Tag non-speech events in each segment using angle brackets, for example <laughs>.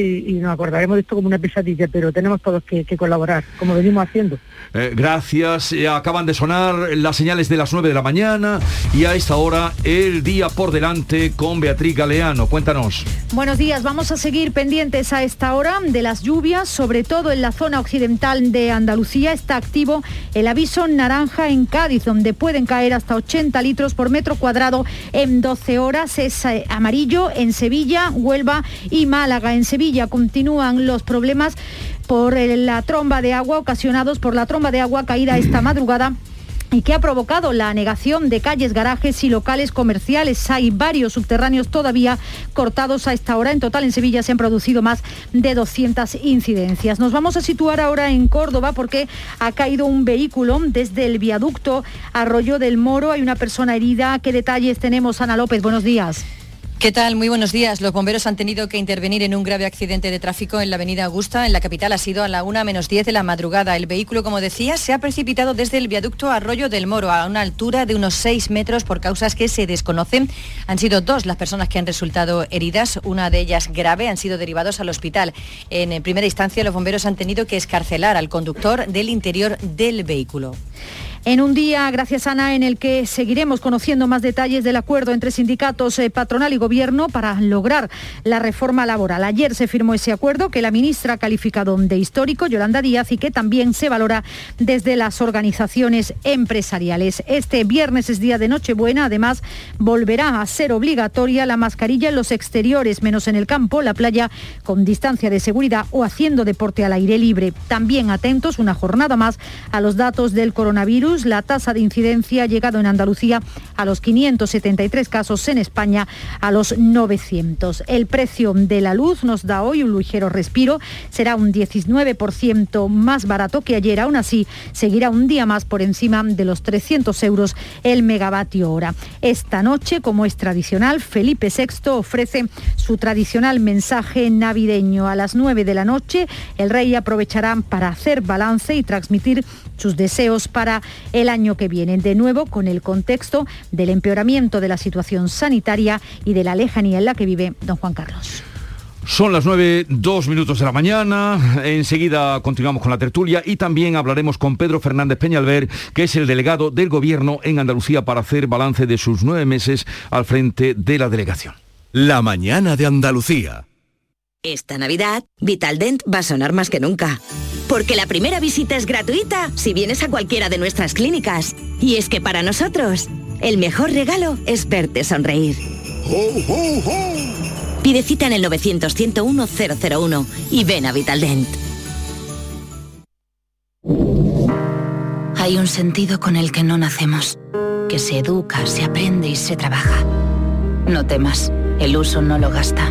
y, nos acordaremos de esto como una pesadilla, pero tenemos todos que, colaborar, como venimos haciendo. Eh, gracias. Eh, acaban de sonar las señales de las 9 de la mañana y a esta hora el día por delante con Beatriz Galeano. Cuéntanos. Buenos días. Vamos a seguir pendientes a esta hora de las lluvias, sobre todo en la zona occidental de Andalucía. Está activo el aviso naranja en Cádiz, donde pueden caer hasta 80 litros por metro cuadrado en 12 horas. Es eh, amarillo en Sevilla, Huelva y Málaga. En Sevilla continúan los problemas por la tromba de agua ocasionados por la tromba de agua caída esta <clears throat> madrugada y que ha provocado la anegación de calles, garajes y locales comerciales. Hay varios subterráneos todavía cortados a esta hora. En total en Sevilla se han producido más de 200 incidencias. Nos vamos a situar ahora en Córdoba porque ha caído un vehículo desde el viaducto Arroyo del Moro. Hay una persona herida. ¿Qué detalles tenemos, Ana López? Buenos días. ¿Qué tal? Muy buenos días. Los bomberos han tenido que intervenir en un grave accidente de tráfico en la avenida Augusta, en la capital. Ha sido a la 1 menos 10 de la madrugada. El vehículo, como decía, se ha precipitado desde el viaducto Arroyo del Moro a una altura de unos 6 metros por causas que se desconocen. Han sido dos las personas que han resultado heridas, una de ellas grave, han sido derivados al hospital. En primera instancia, los bomberos han tenido que escarcelar al conductor del interior del vehículo. En un día, gracias Ana, en el que seguiremos conociendo más detalles del acuerdo entre sindicatos eh, patronal y gobierno para lograr la reforma laboral. Ayer se firmó ese acuerdo que la ministra ha calificado de histórico, Yolanda Díaz, y que también se valora desde las organizaciones empresariales. Este viernes es día de Nochebuena, además volverá a ser obligatoria la mascarilla en los exteriores, menos en el campo, la playa con distancia de seguridad o haciendo deporte al aire libre. También atentos una jornada más a los datos del coronavirus la tasa de incidencia ha llegado en Andalucía a los 573 casos, en España a los 900. El precio de la luz nos da hoy un ligero respiro, será un 19% más barato que ayer, aún así seguirá un día más por encima de los 300 euros el megavatio hora. Esta noche, como es tradicional, Felipe VI ofrece su tradicional mensaje navideño. A las 9 de la noche, el rey aprovechará para hacer balance y transmitir sus deseos para el año que viene. De nuevo, con el contexto del empeoramiento de la situación sanitaria y de la lejanía en la que vive don Juan Carlos. Son las nueve, dos minutos de la mañana. Enseguida continuamos con la tertulia y también hablaremos con Pedro Fernández Peñalver, que es el delegado del Gobierno en Andalucía para hacer balance de sus nueve meses al frente de la delegación. La mañana de Andalucía. Esta Navidad, Vitaldent va a sonar más que nunca. Porque la primera visita es gratuita si vienes a cualquiera de nuestras clínicas. Y es que para nosotros, el mejor regalo es verte sonreír. Pide cita en el 900-101-001 y ven a Vitaldent. Hay un sentido con el que no nacemos, que se educa, se aprende y se trabaja. No temas, el uso no lo gasta.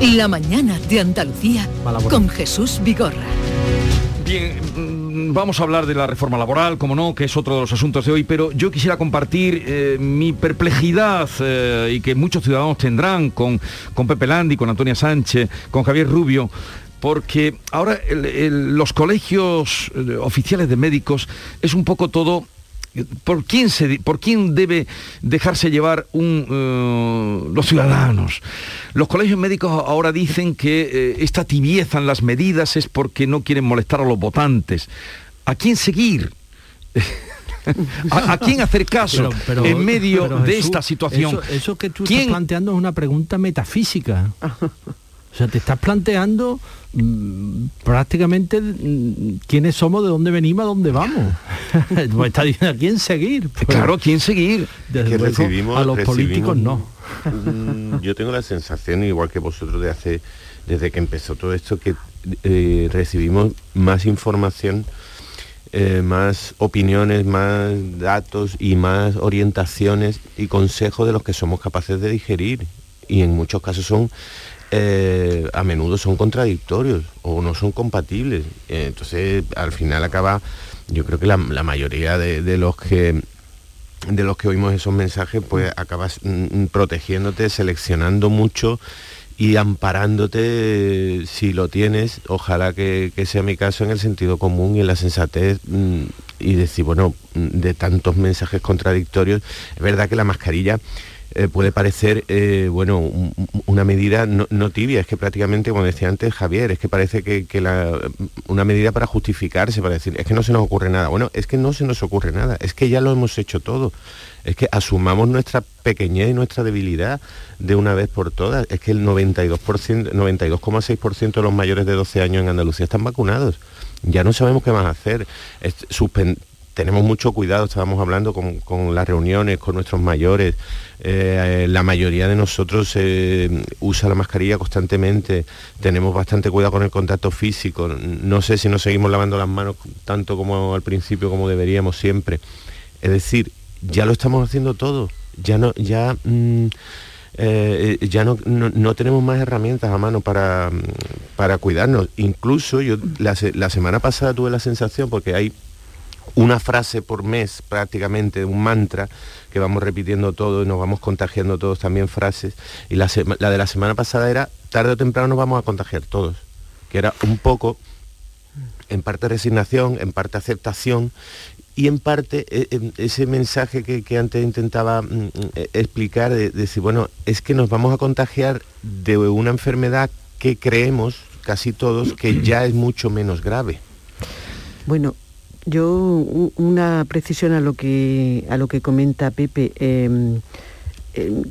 La mañana de Andalucía con Jesús Vigorra. Bien, mm, vamos a hablar de la reforma laboral, como no, que es otro de los asuntos de hoy, pero yo quisiera compartir eh, mi perplejidad eh, y que muchos ciudadanos tendrán con, con Pepe Landi, con Antonia Sánchez, con Javier Rubio, porque ahora los colegios eh, oficiales de médicos es un poco todo ¿Por quién, se, ¿Por quién debe dejarse llevar eh, los ciudadanos? Los colegios médicos ahora dicen que eh, esta tibieza en las medidas es porque no quieren molestar a los votantes. ¿A quién seguir? <laughs> ¿A, quién hacer caso en medio de esta situación? Eso, que tú estás planteando es una pregunta metafísica. <laughs> sea, te estás planteando mm, prácticamente mm, quiénes somos, de dónde venimos, a dónde vamos. <laughs> pues está diciendo a quién seguir. Pues, claro, quién seguir. desde que luego, recibimos- a los políticos no. Mm, Yo tengo la sensación, igual que vosotros, de hace, desde que empezó todo esto, que eh, recibimos más información, eh, más opiniones, más datos y más orientaciones y consejos de los que somos capaces de digerir. Y en muchos casos son, eh, a menudo son contradictorios o no son compatibles. Eh, entonces, al final acaba, yo creo que la, la mayoría de- de los que de los que oímos esos mensajes, pues acabas mm, protegiéndote, seleccionando mucho y amparándote si lo tienes, ojalá que, que sea mi caso en el sentido común y en la sensatez mm, y decir, bueno, mm, de tantos mensajes contradictorios, es verdad que la mascarilla eh, puede parecer, eh, bueno, un- un- una medida no, tibia, es que prácticamente, como decía antes Javier, es que parece que, una medida para justificarse, para decir, es que no se nos ocurre nada. Bueno, es que no se nos ocurre nada, es que ya lo hemos hecho todo. Es que asumamos nuestra pequeñez y nuestra debilidad de una vez por todas. Es que el 92%, 92,6% de los mayores de 12 años en Andalucía están vacunados. Ya no sabemos qué más hacer. Tenemos mucho cuidado, estábamos hablando con, con las reuniones, con nuestros mayores. Eh, la mayoría de nosotros eh, usa la mascarilla constantemente, tenemos bastante cuidado con el contacto físico. No sé si nos seguimos lavando las manos tanto como al principio, como deberíamos siempre. Es decir, ya lo estamos haciendo todo. Ya no, ya, mm, eh, ya no, no- no tenemos más herramientas a mano para, para cuidarnos. Incluso yo la semana pasada tuve la sensación, porque hay una frase por mes prácticamente, un mantra que vamos repitiendo todo y nos vamos contagiando todos también frases. Y la, de la semana pasada era, tarde o temprano nos vamos a contagiar todos, que era un poco, en parte resignación, en parte aceptación y en parte eh, ese mensaje que, antes intentaba mm, eh, explicar, de, de decir, bueno, es que nos vamos a contagiar de una enfermedad que creemos, casi todos, que ya es mucho menos grave. Bueno, yo una precisión a lo que a lo que comenta Pepe. eh, eh,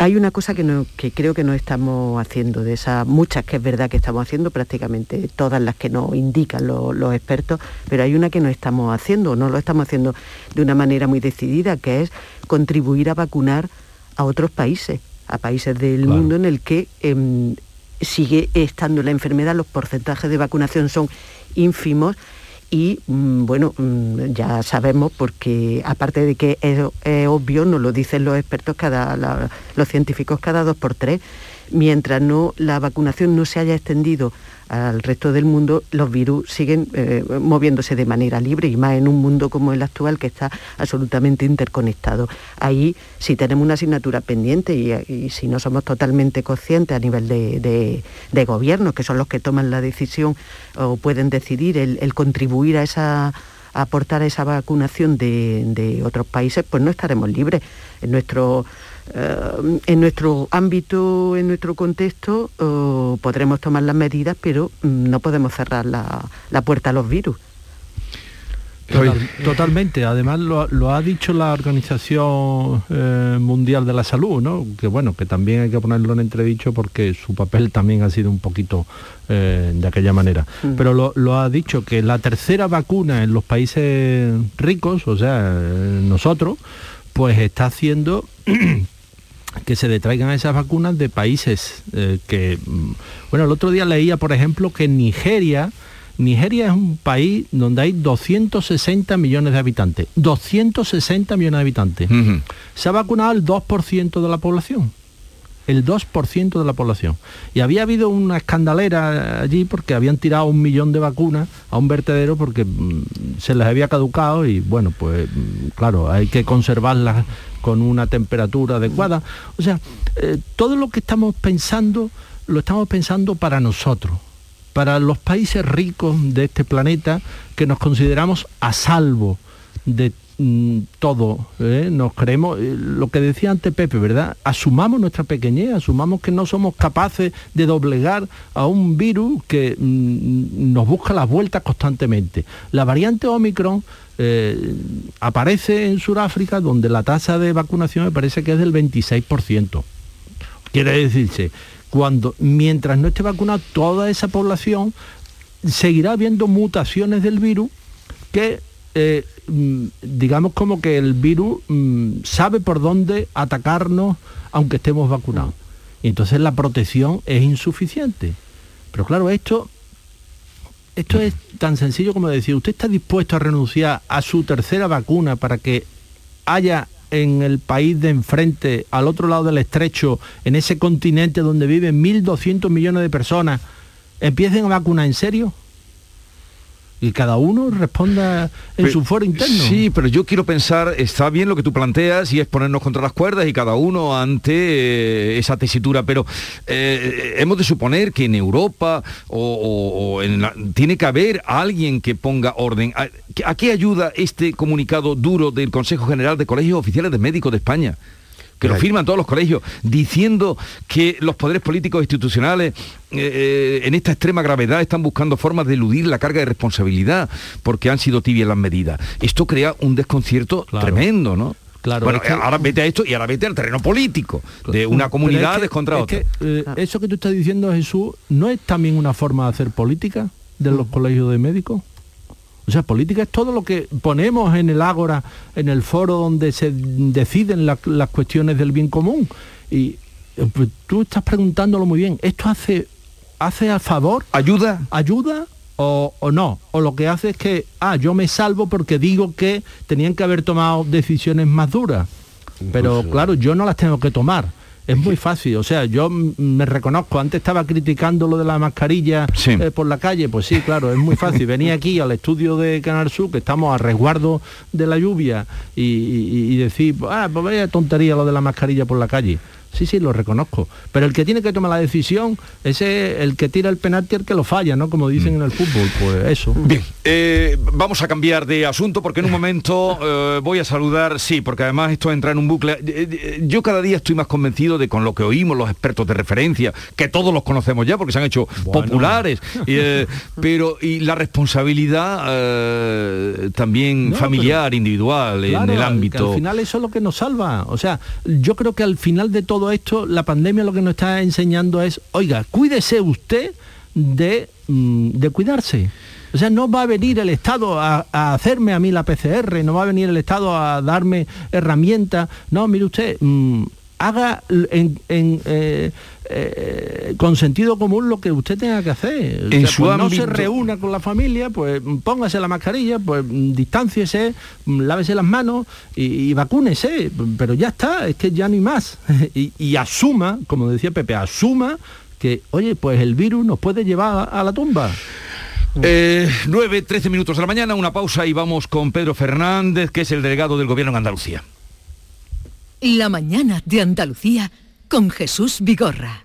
hay una cosa que, no, que creo que no estamos haciendo, de esas muchas que es verdad que estamos haciendo, prácticamente todas las que nos indican lo- los expertos, pero hay una que no estamos haciendo, no lo estamos haciendo de una manera muy decidida, que es contribuir a vacunar a otros países, a países del mundo en el que em, sigue estando la enfermedad, los porcentajes de vacunación son ínfimos y mm, bueno, mm, ya sabemos porque aparte de que es, obvio, nos lo dicen los expertos, cada, los científicos cada dos por tres, mientras no la vacunación no se haya extendido al resto del mundo, los virus siguen eh, moviéndose de manera libre y más en un mundo como el actual que está absolutamente interconectado. Ahí si tenemos una asignatura pendiente y, si no somos totalmente conscientes a nivel de, de, de gobiernos, que son los que toman la decisión o pueden decidir el, contribuir a esa aportar a esa vacunación de, de otros países, pues no estaremos libres. En nuestro, eh, en nuestro ámbito, en nuestro contexto, eh, podremos tomar las medidas, pero mm, no podemos cerrar la, la puerta a los virus. Total- totalmente, además lo, lo ha dicho la Organización eh, Mundial de la Salud, ¿no? que bueno, que también hay que ponerlo en entredicho porque su papel también ha sido un poquito eh, de aquella manera. Mm. Pero lo, lo ha dicho que la tercera vacuna en los países ricos, o sea, eh, nosotros, pues está haciendo <clears throat> que se detraigan esas vacunas de países eh, que, mm, bueno, el otro día leía, por ejemplo, que Nigeria, Nigeria es un país donde hay 260 millones de habitantes, 260 millones de habitantes. Se ha vacunado el 2% de la población, el 2% de la población. Y había habido una escandalera allí porque habían tirado un millón de vacunas a un vertedero porque mm, se les había caducado y bueno, pues mm, claro, hay que conservarlas con una temperatura adecuada. O sea, eh, todo lo que estamos pensando lo estamos pensando para nosotros, para los países ricos de este planeta que nos consideramos a salvo de mm, todo, ¿eh? nos creemos, eh, lo que decía antes Pepe, ¿verdad? Asumamos nuestra pequeñez, asumamos que no somos capaces de doblegar a un virus que mm, nos busca las vueltas constantemente. La variante Omicron eh, aparece en Sudáfrica donde la tasa de vacunación me parece que es del 26%. Quiere decirse, cuando mientras no esté vacunada toda esa población, seguirá habiendo mutaciones del virus que eh, mm, digamos como que el virus mm, sabe por dónde atacarnos aunque estemos vacunados. Y entonces la protección es insuficiente. Pero claro, esto, esto es tan sencillo como decir, ¿usted está dispuesto a renunciar a su tercera vacuna para que haya en el país de enfrente, al otro lado del estrecho, en ese continente donde viven 1.200 millones de personas, empiecen a vacunar en serio? Y cada uno responda en su foro interno. Sí, pero yo quiero pensar, está bien lo que tú planteas y es ponernos contra las cuerdas y cada uno ante eh, esa tesitura, pero eh, hemos de suponer que en Europa o, tiene que haber alguien que ponga orden. ¿A, ¿A qué ayuda este comunicado duro del Consejo General de Colegios Oficiales de Médicos de España? Que lo firman todos los colegios, diciendo que los poderes políticos e institucionales eh, eh, en esta extrema gravedad están buscando formas de eludir la carga de responsabilidad porque han sido tibias las medidas. Esto crea un desconcierto tremendo, ¿no? Claro, bueno, ahora vete a esto y ahora vete al terreno político de una comunidad contra otra. Eh, eso que tú estás diciendo, Jesús, ¿no es también una forma de hacer política de los colegios de médicos? O sea, política es todo lo que ponemos en el ágora, en el foro donde se deciden las cuestiones del bien común. Y eh, pues, tú estás preguntándolo muy bien. ¿Esto hace, hace a favor? ¿Ayuda? ¿Ayuda? O, o, no, o lo que hace es que, ah, yo me salvo porque digo que tenían que haber tomado decisiones más duras. Pero claro, yo no las tengo que tomar es muy fácil, o sea, yo me reconozco, antes estaba criticando lo de la mascarilla eh, por la calle, pues sí, claro, es muy fácil. <laughs> Venía aquí al estudio de Canal Sur, que estamos a resguardo de la lluvia, y, decir, ah, pues vaya tontería lo de la mascarilla por la calle. Sí, sí, lo reconozco. Pero el que tiene que tomar la decisión es el que tira el penalti el que lo falla, ¿no? Como dicen mm. en el fútbol, pues eso. Bien, eh, vamos a cambiar de asunto porque en un momento <laughs> eh, voy a saludar, sí, porque además esto entra en un bucle. Eh, yo cada día estoy más convencido de con lo que oímos los expertos de referencia, que todos los conocemos ya porque se han hecho populares, <laughs> pero y la responsabilidad también familiar, individual, en el ámbito. al final eso es lo que nos salva. O sea, yo creo que al final de todo esto, la pandemia lo que nos está enseñando es, oiga, cuídese usted de, mm, de cuidarse. O sea, no va a venir el Estado a, hacerme a mí la PCR, no va a venir el Estado a darme herramientas. No, mire usted, mm, haga en, eh, eh, con sentido común lo que usted tenga que hacer. En su pues no se reúna con la familia, pues póngase la mascarilla, pues distánciese, lávese las manos y, vacúnese. Pero ya está, es que ya no hay más. <laughs> y, asuma, como decía Pepe, asuma que, oye, pues el virus nos puede llevar a, la tumba. 9, eh, 13 minutos de la mañana, una pausa y vamos con Pedro Fernández, que es el delegado del gobierno en Andalucía. La mañana de Andalucía con Jesús Vigorra.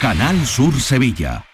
Canal Sur Sevilla.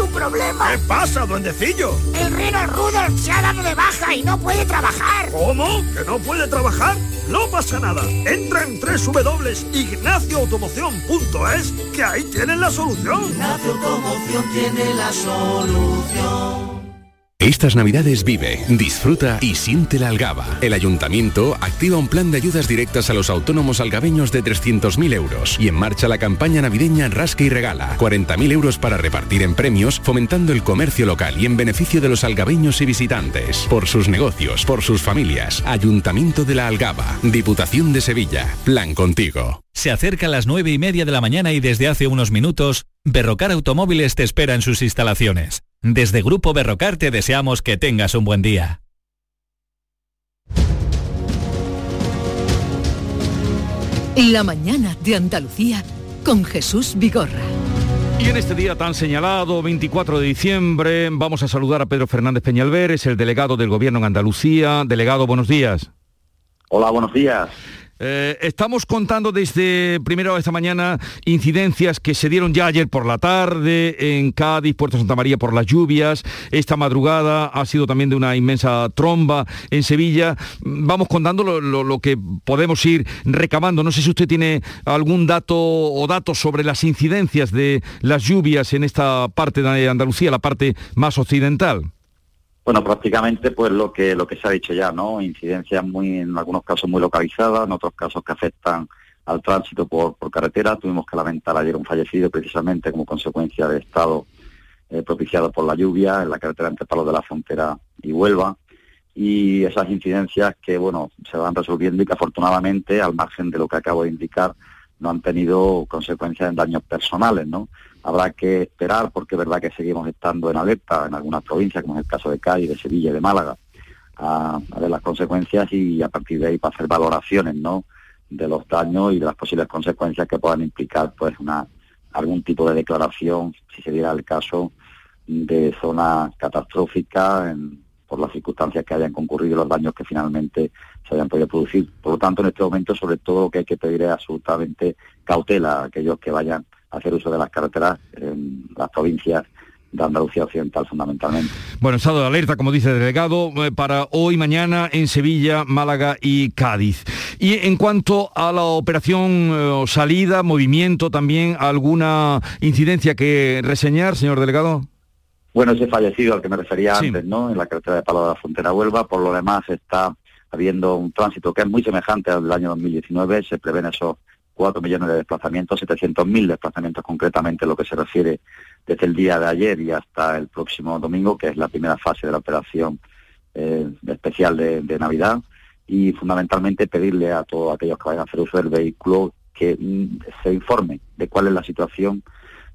un problema. ¿Qué pasa, duendecillo? El reno Rudolf se ha dado de baja y no puede trabajar. ¿Cómo? ¿Que no puede trabajar? No pasa nada. Entra en www.ignacioautomoción.es que ahí tienen la solución. Ignacio Automoción tiene la solución. Estas navidades vive, disfruta y siente la algaba. El ayuntamiento activa un plan de ayudas directas a los autónomos algabeños de 300.000 euros y en marcha la campaña navideña Rasca y Regala. 40.000 euros para repartir en premios, fomentando el comercio local y en beneficio de los algabeños y visitantes. Por sus negocios, por sus familias. Ayuntamiento de la Algaba. Diputación de Sevilla. Plan contigo. Se acerca a las nueve y media de la mañana y desde hace unos minutos, Berrocar Automóviles te espera en sus instalaciones. Desde Grupo Berrocar te deseamos que tengas un buen día. La mañana de Andalucía con Jesús Vigorra. Y en este día tan señalado, 24 de diciembre, vamos a saludar a Pedro Fernández Peñalver, es el delegado del Gobierno en Andalucía. Delegado, buenos días. Hola, buenos días. Eh, estamos contando desde primero esta mañana incidencias que se dieron ya ayer por la tarde en Cádiz, Puerto Santa María por las lluvias. Esta madrugada ha sido también de una inmensa tromba en Sevilla. Vamos contando lo, que podemos ir recabando. No sé si usted tiene algún dato o datos sobre las incidencias de las lluvias en esta parte de Andalucía, la parte más occidental. Bueno, prácticamente pues lo que lo que se ha dicho ya, ¿no? Incidencias muy, en algunos casos muy localizadas, en otros casos que afectan al tránsito por, por carretera. Tuvimos que lamentar ayer un fallecido precisamente como consecuencia de estado eh, propiciado por la lluvia en la carretera entre Palos de la Frontera y Huelva. Y esas incidencias que, bueno, se van resolviendo y que afortunadamente, al margen de lo que acabo de indicar, no han tenido consecuencias en daños personales, ¿no? Habrá que esperar porque es verdad que seguimos estando en alerta en algunas provincias, como es el caso de Cádiz, de Sevilla y de Málaga, a, ver las consecuencias y a partir de ahí para hacer valoraciones, ¿no? de los daños y de las posibles consecuencias que puedan implicar pues una algún tipo de declaración, si se diera el caso, de zona catastrófica por las circunstancias que hayan concurrido y los daños que finalmente se hayan podido producir. Por lo tanto, en este momento, sobre todo, lo que hay que pedir es absolutamente cautela a aquellos que vayan hacer uso de las carreteras en las provincias de Andalucía Occidental fundamentalmente. Bueno, estado de alerta, como dice el delegado, eh, para hoy, mañana en Sevilla, Málaga y Cádiz. Y en cuanto a la operación eh, salida, movimiento, también alguna incidencia que reseñar, señor delegado. Bueno, ese fallecido al que me refería antes, ¿no? En la carretera de Palo de la Frontera Huelva, por lo demás está habiendo un tránsito que es muy semejante al del año 2019, se prevén esos 4 millones de desplazamientos, 700.000 desplazamientos concretamente, lo que se refiere desde el día de ayer y hasta el próximo domingo, que es la primera fase de la operación eh, especial de, Navidad, y fundamentalmente pedirle a todos aquellos que vayan a hacer uso del vehículo que mm, se informen de cuál es la situación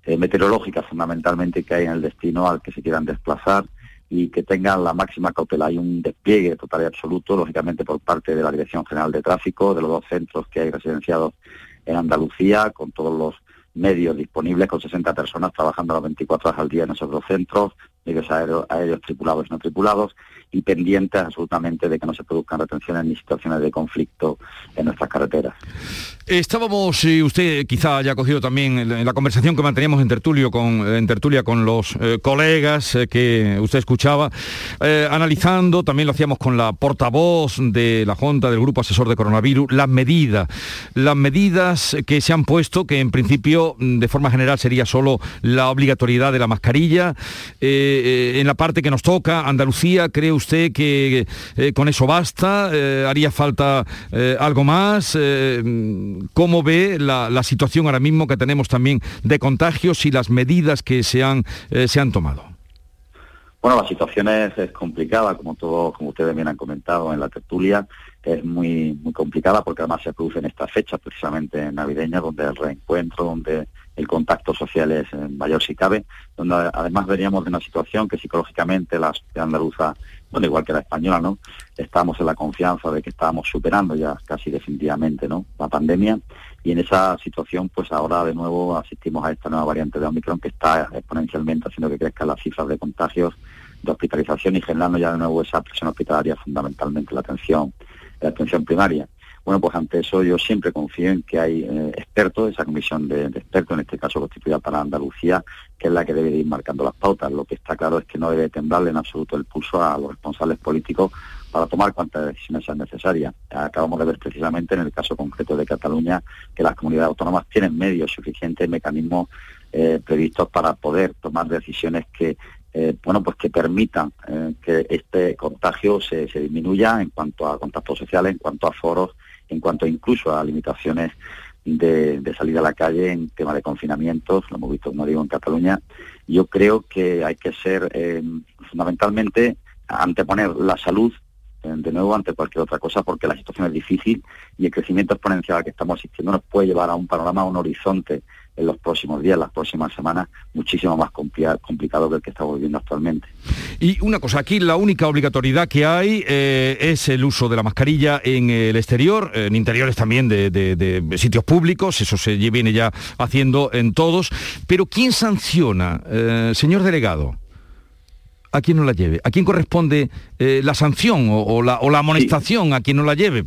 eh, meteorológica fundamentalmente que hay en el destino al que se quieran desplazar y que tengan la máxima cautela. Hay un despliegue total y absoluto, lógicamente, por parte de la Dirección General de Tráfico, de los dos centros que hay residenciados en Andalucía, con todos los medios disponibles, con 60 personas trabajando las 24 horas al día en esos dos centros, medios aéreos, tripulados y no tripulados, y pendientes absolutamente de que no se produzcan retenciones ni situaciones de conflicto en nuestras carreteras. Estábamos, y usted quizá haya cogido también en la conversación que manteníamos en, tertulio con, en tertulia con los eh, colegas eh, que usted escuchaba, eh, analizando, también lo hacíamos con la portavoz de la Junta del Grupo Asesor de Coronavirus, las medidas, las medidas que se han puesto, que en principio de forma general sería solo la obligatoriedad de la mascarilla, en la parte que nos toca, Andalucía, ¿cree usted que con eso basta? ¿Haría falta algo más? Cómo ve la, situación ahora mismo que tenemos también de contagios y las medidas que se han, eh, se han tomado. Bueno, la situación es, complicada, como todos, como ustedes bien han comentado en la tertulia, es muy, muy complicada porque además se producen estas fechas precisamente navideñas donde el reencuentro, donde el contacto social es mayor si cabe, donde además veníamos de una situación que psicológicamente la sociedad andaluza, bueno, igual que la española, ¿no? Estamos en la confianza de que estábamos superando ya casi definitivamente, ¿no? La pandemia y en esa situación pues ahora de nuevo asistimos a esta nueva variante de Omicron que está exponencialmente haciendo que crezcan las cifras de contagios, de hospitalización y generando ya de nuevo esa presión hospitalaria fundamentalmente la atención, la atención primaria. Bueno, pues ante eso yo siempre confío en que hay eh, expertos, esa comisión de, expertos, en este caso constituida para Andalucía, que es la que debe ir marcando las pautas. Lo que está claro es que no debe temblarle en absoluto el pulso a los responsables políticos para tomar cuantas decisiones sean necesarias. Acabamos de ver precisamente en el caso concreto de Cataluña que las comunidades autónomas tienen medios suficientes, mecanismos eh, previstos para poder tomar decisiones que eh, bueno, pues que permitan que este contagio se, se, disminuya en cuanto a contactos sociales, en cuanto a foros en cuanto incluso a limitaciones de, salida a la calle en tema de confinamientos, lo hemos visto, como digo, en Cataluña. Yo creo que hay que ser eh, fundamentalmente anteponer la salud de nuevo ante cualquier otra cosa porque la situación es difícil y el crecimiento exponencial al que estamos asistiendo nos puede llevar a un panorama, a un horizonte en los próximos días, las próximas semanas, muchísimo más complicado que el que estamos viviendo actualmente. Y una cosa, aquí la única obligatoriedad que hay eh, es el uso de la mascarilla en el exterior, en interiores también de, sitios públicos, eso se viene ya haciendo en todos, pero ¿quién sanciona, eh, señor delegado? a quien no la lleve. ¿A quién corresponde eh, la sanción o, la, amonestación a quien no la lleve?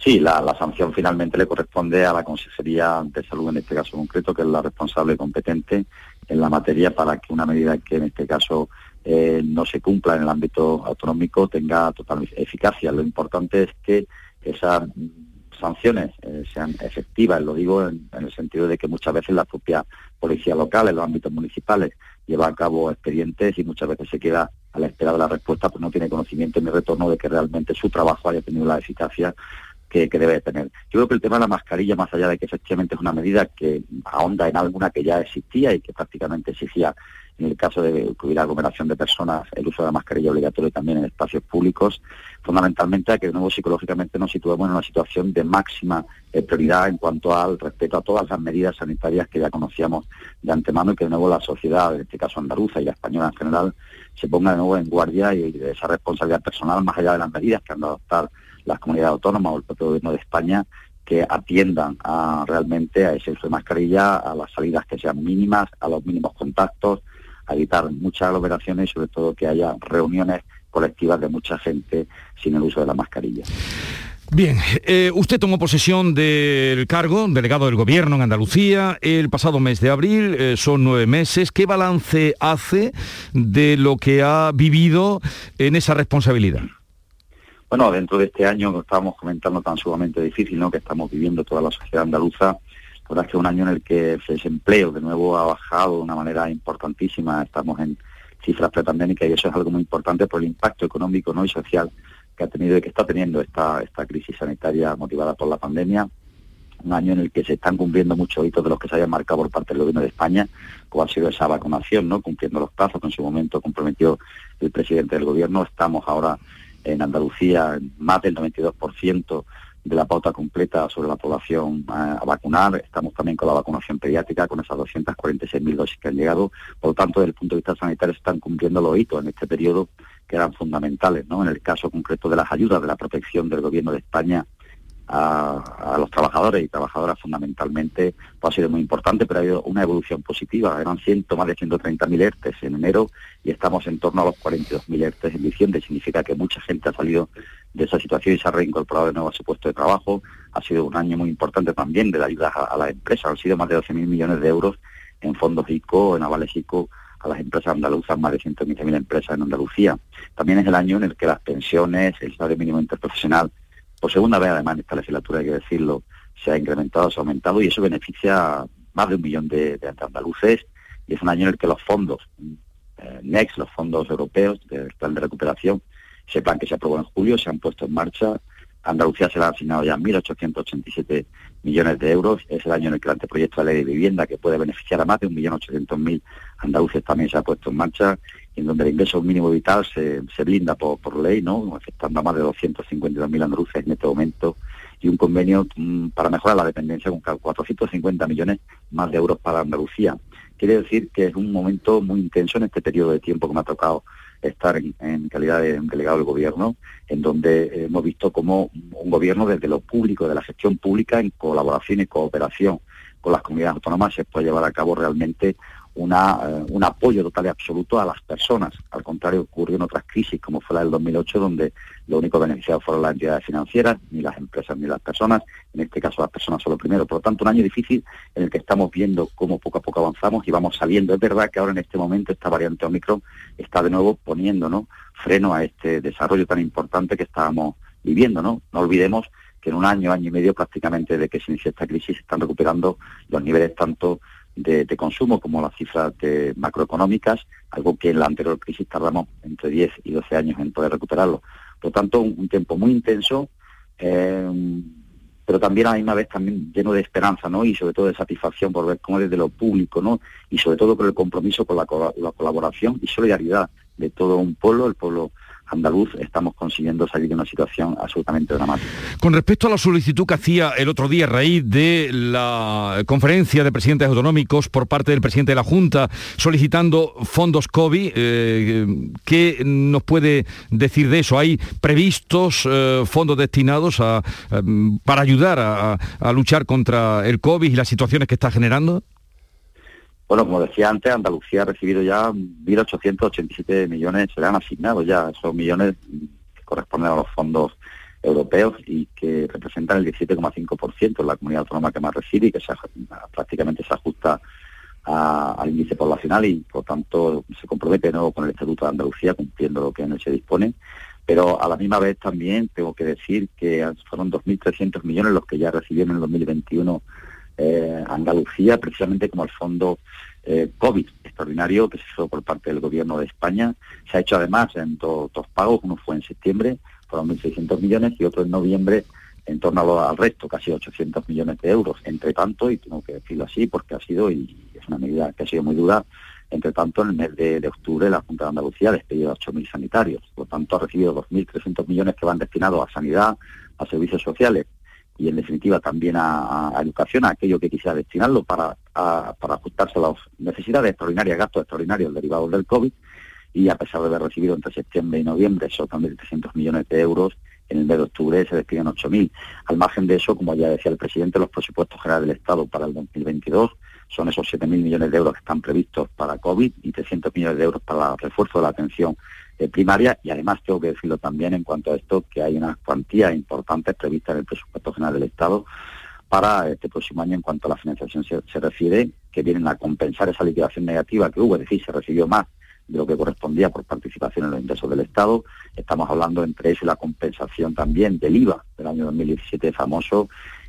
Sí, la, sanción finalmente le corresponde a la Consejería de Salud en este caso concreto, que es la responsable competente en la materia para que una medida que en este caso eh, no se cumpla en el ámbito autonómico tenga total eficacia. Lo importante es que esas sanciones eh, sean efectivas, lo digo en, el sentido de que muchas veces la propia policía local, en los ámbitos municipales, lleva a cabo expedientes y muchas veces se queda a la espera de la respuesta, pues no tiene conocimiento ni retorno de que realmente su trabajo haya tenido la eficacia que, debe tener. Yo creo que el tema de la mascarilla, más allá de que efectivamente es una medida que ahonda en alguna que ya existía y que prácticamente exigía en el caso de que hubiera aglomeración de personas, el uso de la mascarilla obligatorio también en espacios públicos, fundamentalmente a que de nuevo psicológicamente nos situemos en una situación de máxima eh, prioridad en cuanto al respeto a todas las medidas sanitarias que ya conocíamos de antemano y que de nuevo la sociedad, en este caso andaluza y la española en general, se ponga de nuevo en guardia y de esa responsabilidad personal más allá de las medidas que han de adoptar las comunidades autónomas o el propio gobierno de España que atiendan a, realmente a ese uso de mascarilla, a las salidas que sean mínimas, a los mínimos contactos, a evitar muchas aglomeraciones y sobre todo que haya reuniones colectivas de mucha gente sin el uso de la mascarilla. Bien, eh, usted tomó posesión del cargo, delegado del gobierno en Andalucía, el pasado mes de abril, eh, son nueve meses. ¿Qué balance hace de lo que ha vivido en esa responsabilidad? Bueno, dentro de este año que estábamos comentando tan sumamente difícil, ¿no? que estamos viviendo toda la sociedad andaluza, la verdad es que es un año en el que el desempleo de nuevo ha bajado de una manera importantísima, estamos en cifras pretandémicas y eso es algo muy importante por el impacto económico ¿no? y social que ha tenido y que está teniendo esta, esta crisis sanitaria motivada por la pandemia. Un año en el que se están cumpliendo muchos hitos de los que se hayan marcado por parte del gobierno de España, como ha sido esa vacunación, ¿no? cumpliendo los plazos que en su momento comprometió el presidente del gobierno. Estamos ahora en Andalucía más del 92% de la pauta completa sobre la población eh, a vacunar. Estamos también con la vacunación pediátrica, con esas 246.000 dosis que han llegado. Por lo tanto, desde el punto de vista sanitario, están cumpliendo los hitos en este periodo que eran fundamentales. ¿no? En el caso concreto de las ayudas de la protección del Gobierno de España a, los trabajadores y trabajadoras fundamentalmente pues ha sido muy importante, pero ha habido una evolución positiva. Eran ciento, más de 130.000 ERTES en enero y estamos en torno a los 42.000 ERTES en diciembre. Significa que mucha gente ha salido de esa situación y se ha reincorporado de nuevo a su puesto de trabajo. Ha sido un año muy importante también de la ayuda a, las empresas. Han sido más de 12.000 millones de euros en fondos ICO, en avales ICO a las empresas andaluzas, más de 115.000 empresas en Andalucía. También es el año en el que las pensiones, el salario mínimo interprofesional por segunda vez además en esta legislatura, hay que decirlo, se ha incrementado, se ha aumentado y eso beneficia más de un millón de, andaluces y es un año en el que los fondos, eh, NEXT, los fondos europeos del plan de recuperación, ese plan que se aprobó en julio, se han puesto en marcha. Andalucía se le ha asignado ya 1.887 millones de euros. Es el año en el que el anteproyecto de ley de vivienda, que puede beneficiar a más de 1.800.000 andaluces, también se ha puesto en marcha en donde el ingreso mínimo vital se, blinda por, ley, ¿no? afectando a más de 252.000 andaluces en este momento, y un convenio mm, para mejorar la dependencia con 450 millones más de euros para Andalucía. Quiere decir que es un momento muy intenso en este periodo de tiempo que me ha tocado estar en, calidad de delegado del gobierno, en donde hemos visto como un gobierno desde lo público, de la gestión pública, en colaboración y cooperación con las comunidades autónomas, se puede llevar a cabo realmente eh, un apoyo total y absoluto a las personas. Al contrario, ocurrió en otras crisis, como fue la del 2008, donde lo único beneficiado fueron las entidades financieras, ni las empresas ni las personas. En este caso, las personas son lo primero. Por lo tanto, un año difícil en el que estamos viendo cómo poco a poco avanzamos y vamos saliendo. Es verdad que ahora en este momento esta variante Omicron está de nuevo poniendo ¿no? freno a este desarrollo tan importante que estábamos viviendo. No, no olvidemos que en un año, año y medio prácticamente de que se inició esta crisis se están recuperando los niveles tanto de, consumo como las cifras de macroeconómicas, algo que en la anterior crisis tardamos entre 10 y 12 años en poder recuperarlo. Por tanto, un, tiempo muy intenso, eh, pero también a la misma vez también lleno de esperanza, ¿no? Y sobre todo de satisfacción por ver cómo desde lo público, ¿no? Y sobre todo por el compromiso con la, la colaboración y solidaridad de todo un pueblo, el pueblo andaluz estamos consiguiendo salir de una situación absolutamente dramática. Con respecto a la solicitud que hacía el otro día a raíz de la conferencia de presidentes autonómicos por parte del presidente de la Junta solicitando fondos COVID, eh, ¿qué nos puede decir de eso? ¿Hay previstos eh, fondos destinados a, para ayudar a luchar contra el COVID y las situaciones que está generando? Bueno, como decía antes, Andalucía ha recibido ya 1.887 millones, se le han asignado ya esos millones que corresponden a los fondos europeos y que representan el 17,5% de la comunidad autónoma que más recibe y que prácticamente se ajusta al índice poblacional y por tanto se compromete nuevo con el Estatuto de Andalucía cumpliendo lo que en él se dispone. Pero a la misma vez también tengo que decir que fueron 2.300 millones los que ya recibieron en el 2021 eh, Andalucía, precisamente como el fondo eh, COVID extraordinario que se hizo por parte del Gobierno de España. Se ha hecho además en dos, pagos, uno fue en septiembre, fueron 1.600 millones, y otro en noviembre en torno al resto, casi 800 millones de euros. Entre tanto, y tengo que decirlo así porque ha sido, y es una medida que ha sido muy dura, entre tanto, en el mes de, octubre la Junta de Andalucía ha despedido a 8.000 sanitarios. Por lo tanto, ha recibido 2.300 millones que van destinados a sanidad, a servicios sociales y en definitiva también a, educación, a aquello que quisiera destinarlo para, para ajustarse a las necesidades extraordinarias, gastos extraordinarios derivados del COVID, y a pesar de haber recibido entre septiembre y noviembre esos 300 millones de euros, en el mes de octubre se despiden 8.000. Al margen de eso, como ya decía el presidente, los presupuestos generales del Estado para el 2022 son esos 7.000 millones de euros que están previstos para COVID y 300 millones de euros para el refuerzo de la atención eh, primaria y además tengo que decirlo también en cuanto a esto que hay unas cuantías importantes previstas en el presupuesto general del Estado para este próximo año en cuanto a la financiación se, refiere, que vienen a compensar esa liquidación negativa que hubo, es decir, se recibió más de lo que correspondía por participación en los ingresos del Estado. Estamos hablando entre eso y la compensación también del IVA del año 2017 famoso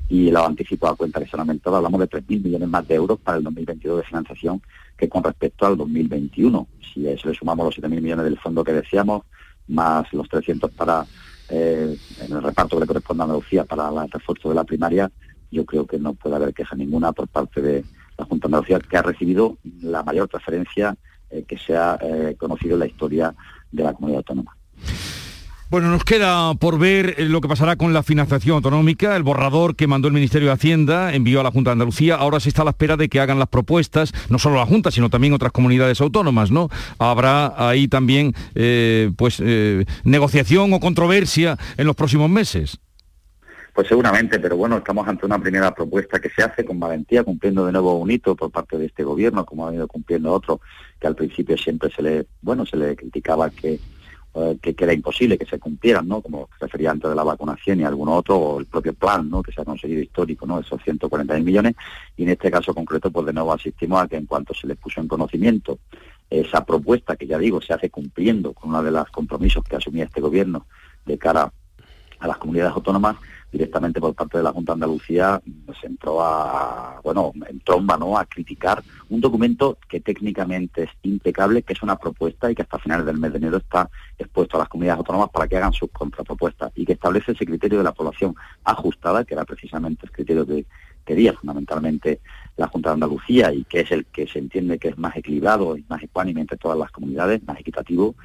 y el anticipo a cuenta de saneamiento. Hablamos de 3.000 millones más de euros para el 2022 de financiación que con respecto al 2021. Si a eso le sumamos los 7.000 millones del fondo que decíamos, más los 300 para eh, en el reparto que le corresponde a Andalucía para el refuerzo de la primaria, yo creo que no puede haber queja ninguna por parte de la Junta de Andalucía, que ha recibido la mayor transferencia eh, que se ha eh, conocido en la historia de la comunidad autónoma. Bueno, nos queda por ver eh, lo que pasará con la financiación autonómica. El borrador que mandó el Ministerio de Hacienda envió a la Junta de Andalucía. Ahora se está a la espera de que hagan las propuestas, no solo la Junta, sino también otras comunidades autónomas, ¿no? Habrá ahí también, eh, pues, eh, negociación o controversia en los próximos meses. Pues seguramente, pero bueno, estamos ante una primera propuesta que se hace con valentía, cumpliendo de nuevo un hito por parte de este gobierno, como ha ido cumpliendo otro, que al principio siempre se le, bueno, se le criticaba que eh, que, era imposible que se cumplieran, ¿no? Como refería antes de la vacunación y algún otro, o el propio plan, ¿no? Que se ha conseguido histórico, ¿no? Esos 140.000 millones. Y en este caso concreto, pues de nuevo asistimos a que en cuanto se les puso en conocimiento esa propuesta que ya digo se hace cumpliendo con una de los compromisos que asumía este gobierno de cara a las comunidades autónomas, directamente por parte de la Junta de Andalucía se entró a, bueno, en tromba, ¿no?, a criticar un documento que técnicamente es impecable, que es una propuesta y que hasta finales del mes de enero está expuesto a las comunidades autónomas para que hagan sus contrapropuestas y que establece ese criterio de la población ajustada, que era precisamente el criterio que quería fundamentalmente la Junta de Andalucía y que es el que se entiende que es más equilibrado y más ecuánime entre todas las comunidades, más equitativo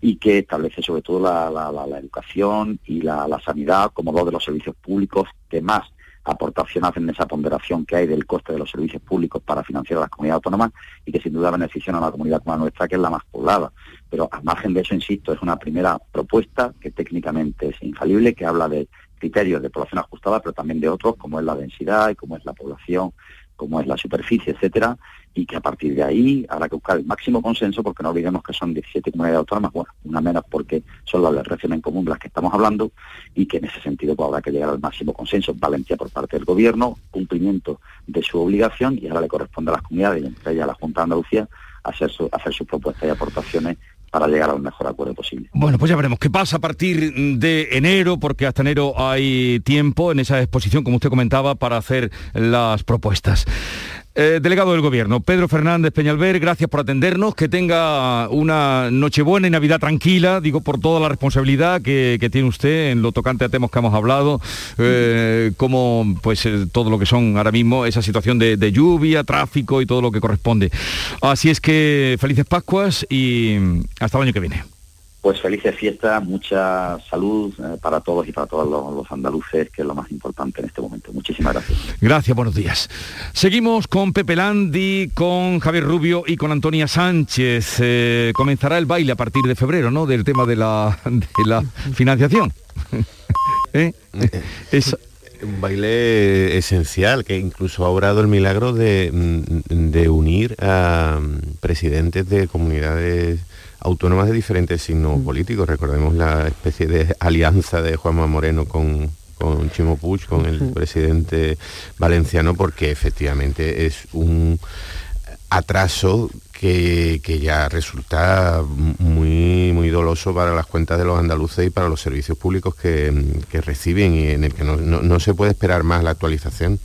y que establece sobre todo la, educación y la, sanidad como dos de los servicios públicos que más aportación hacen en esa ponderación que hay del coste de los servicios públicos para financiar a las comunidades autónomas y que sin duda benefician a una comunidad como la nuestra, que es la más poblada. Pero al margen de eso, insisto, es una primera propuesta que técnicamente es infalible, que habla de criterios de población ajustada, pero también de otros, como es la densidad y como es la población como es la superficie, etcétera, y que a partir de ahí habrá que buscar el máximo consenso, porque no olvidemos que son 17 comunidades autónomas, bueno, una menos porque son las del régimen común de las que estamos hablando, y que en ese sentido pues, habrá que llegar al máximo consenso, valentía por parte del gobierno, cumplimiento de su obligación, y ahora le corresponde a las comunidades, y entre ellas a la Junta de Andalucía, hacer, hacer sus propuestas y aportaciones para llegar a un mejor acuerdo posible. Bueno, pues ya veremos qué pasa a partir de enero, porque hasta enero hay tiempo en esa exposición, como usted comentaba, para hacer las propuestas. Eh, delegado del Gobierno, Pedro Fernández Peñalver, gracias por atendernos, que tenga una Nochebuena y Navidad tranquila, digo por toda la responsabilidad que, tiene usted en lo tocante a temas que hemos hablado, eh, como pues eh, todo lo que son ahora mismo esa situación de, lluvia, tráfico y todo lo que corresponde. Así es que felices Pascuas y hasta el año que viene. Pues felices fiestas, mucha salud eh, para todos y para todos los, andaluces, que es lo más importante en este momento. Muchísimas gracias. Gracias, buenos días. Seguimos con Pepe Landi, con Javier Rubio y con Antonia Sánchez. Eh, comenzará el baile a partir de febrero, ¿no? Del tema de la, la financiación. <laughs> ¿Eh? Es, un baile esencial que incluso ha obrado el milagro de, mm, de unir a mm, presidentes de comunidades autónomas de diferentes signos mm. políticos. Recordemos la especie de alianza de Juanma Moreno con, con Chimo Puig, con el presidente valenciano, porque efectivamente es un atraso que, ya resulta muy, muy doloso para las cuentas de los andaluces y para los servicios públicos que, reciben y en el que no se puede esperar más la actualización.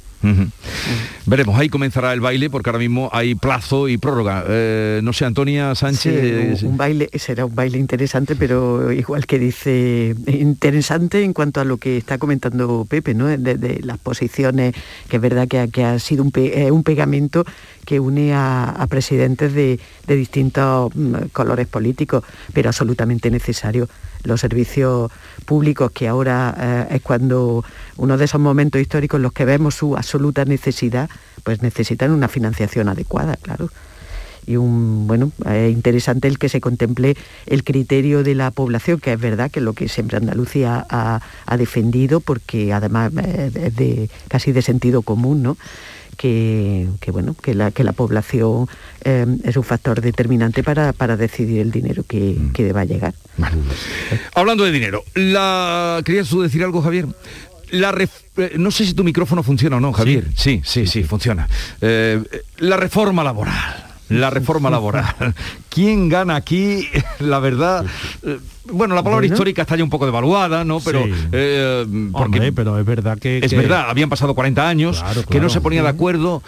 Veremos, ahí comenzará el baile porque ahora mismo hay plazo y prórroga. Eh, no sé, Antonia Sánchez. un, baile, será un baile interesante, pero igual que dice, interesante en cuanto a lo que está comentando Pepe, ¿no? De, las posiciones, que es verdad que, ha sido un, un pegamento que une a, presidentes de, distintos mm, colores políticos, pero absolutamente necesario. Los servicios públicos, que ahora eh, es cuando uno de esos momentos históricos en los que vemos su absoluta necesidad, pues necesitan una financiación adecuada, claro. Y un bueno es interesante el que se contemple el criterio de la población que es verdad que es lo que siempre Andalucía ha, defendido porque además es de casi de sentido común no que, bueno, que la, que la población eh, es un factor determinante para, decidir el dinero que, mm. que deba llegar. Hablando de dinero, la... ¿querías tú decir algo, Javier? La eh, no sé si tu micrófono funciona o no, Javier. Sí, sí, sí, funciona. Eh, la reforma laboral la reforma <laughs> laboral. ¿Quién gana aquí? <laughs> La verdad, eh, bueno, la palabra histórica está ya un poco devaluada, ¿no? Pero, eh, porque, pero es verdad que... Es verdad, habían pasado 40 años que no se ponía de acuerdo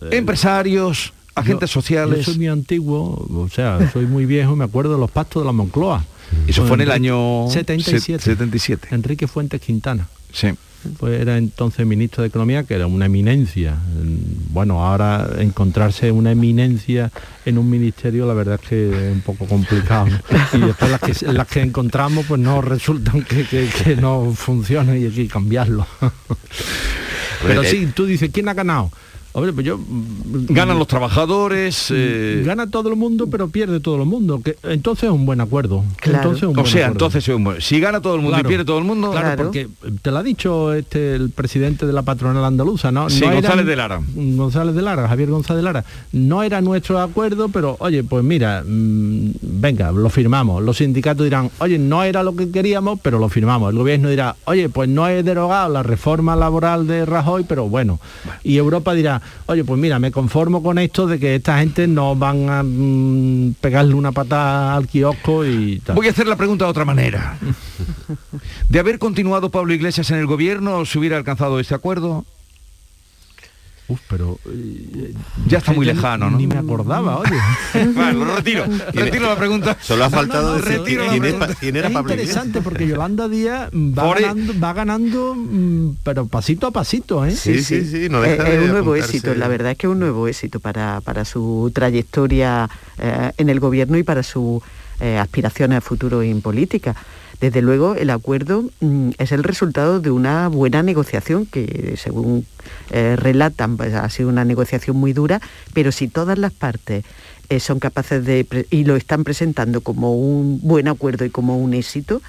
eh, empresarios, agentes sociales... Yo soy muy antiguo, o sea, soy muy viejo, me acuerdo de los pactos de la Moncloa. Eso fue en el año 77. 77. Enrique Fuentes Quintana. Sí pues era entonces ministro de Economía, que era una eminencia. Bueno, ahora encontrarse una eminencia en un ministerio, la verdad es que es un poco complicado. Y después las que, las que encontramos, pues no resultan que, no funcionan y hay que cambiarlo. <laughs> Pero sí, tú dices, ¿quién ha ganado? Hombre, pues yo... Mm, Ganan los trabajadores... Mm, eh, gana todo el mundo, pero pierde todo el mundo. Que, entonces es un buen acuerdo. Entonces o sea, entonces es un buen... Si gana todo el mundo y pierde todo el mundo... Claro, porque te lo ha dicho este, el presidente de la patronal andaluza, ¿no? Sí, González de Lara. González de Lara, Javier González de Lara. No era nuestro acuerdo, pero oye, pues mira, mm, venga, lo firmamos. Los sindicatos dirán, oye, no era lo que queríamos, pero lo firmamos. El gobierno dirá, oye, pues no he derogado la reforma laboral de Rajoy, pero bueno. Y Europa dirá, oye, pues mira, me conformo con esto de que esta gente no van a mm, pegarle una patada al kiosco y tal. Voy a hacer la pregunta de otra manera. <laughs> ¿De haber continuado Pablo Iglesias en el gobierno, se hubiera alcanzado este acuerdo? Pero eh, ya está muy lejano, ¿no? Ni me acordaba, oye. <laughs> bueno, lo retiro, <laughs> retiro la pregunta. Solo ha faltado decir quién, era Pablo interesante porque Yolanda Díaz va ganando, va ganando, mm, pero pasito a pasito, ¿eh? Sí, sí, sí, no es, un nuevo éxito, la verdad es que es un nuevo éxito para, para su trayectoria eh, en el gobierno y para sus eh, aspiraciones a futuro en política. Desde luego, el acuerdo mm, es el resultado de una buena negociación que, según eh, relatan, pues, ha sido una negociación muy dura, pero si todas las partes eh, son capaces de, y lo están presentando como un buen acuerdo y como un éxito,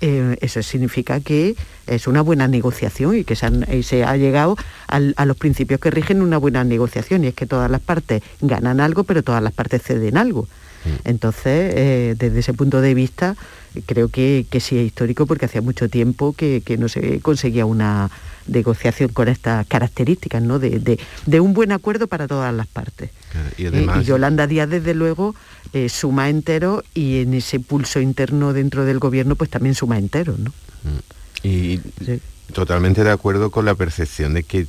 eh, eso significa que es una buena negociación y que se, ha llegado a los principios que rigen una buena negociación y es que todas las partes ganan algo pero todas las partes ceden algo. Mm. Entonces, desde ese punto de vista, creo que, sí es histórico porque hacía mucho tiempo que, no se conseguía una negociación con estas características, ¿no? De, un buen acuerdo para todas las partes. y, eh, Yolanda Díaz, desde luego, eh, suma entero y en ese pulso interno dentro del gobierno, pues también suma entero, ¿no? Mm. Y totalmente de acuerdo con la percepción de que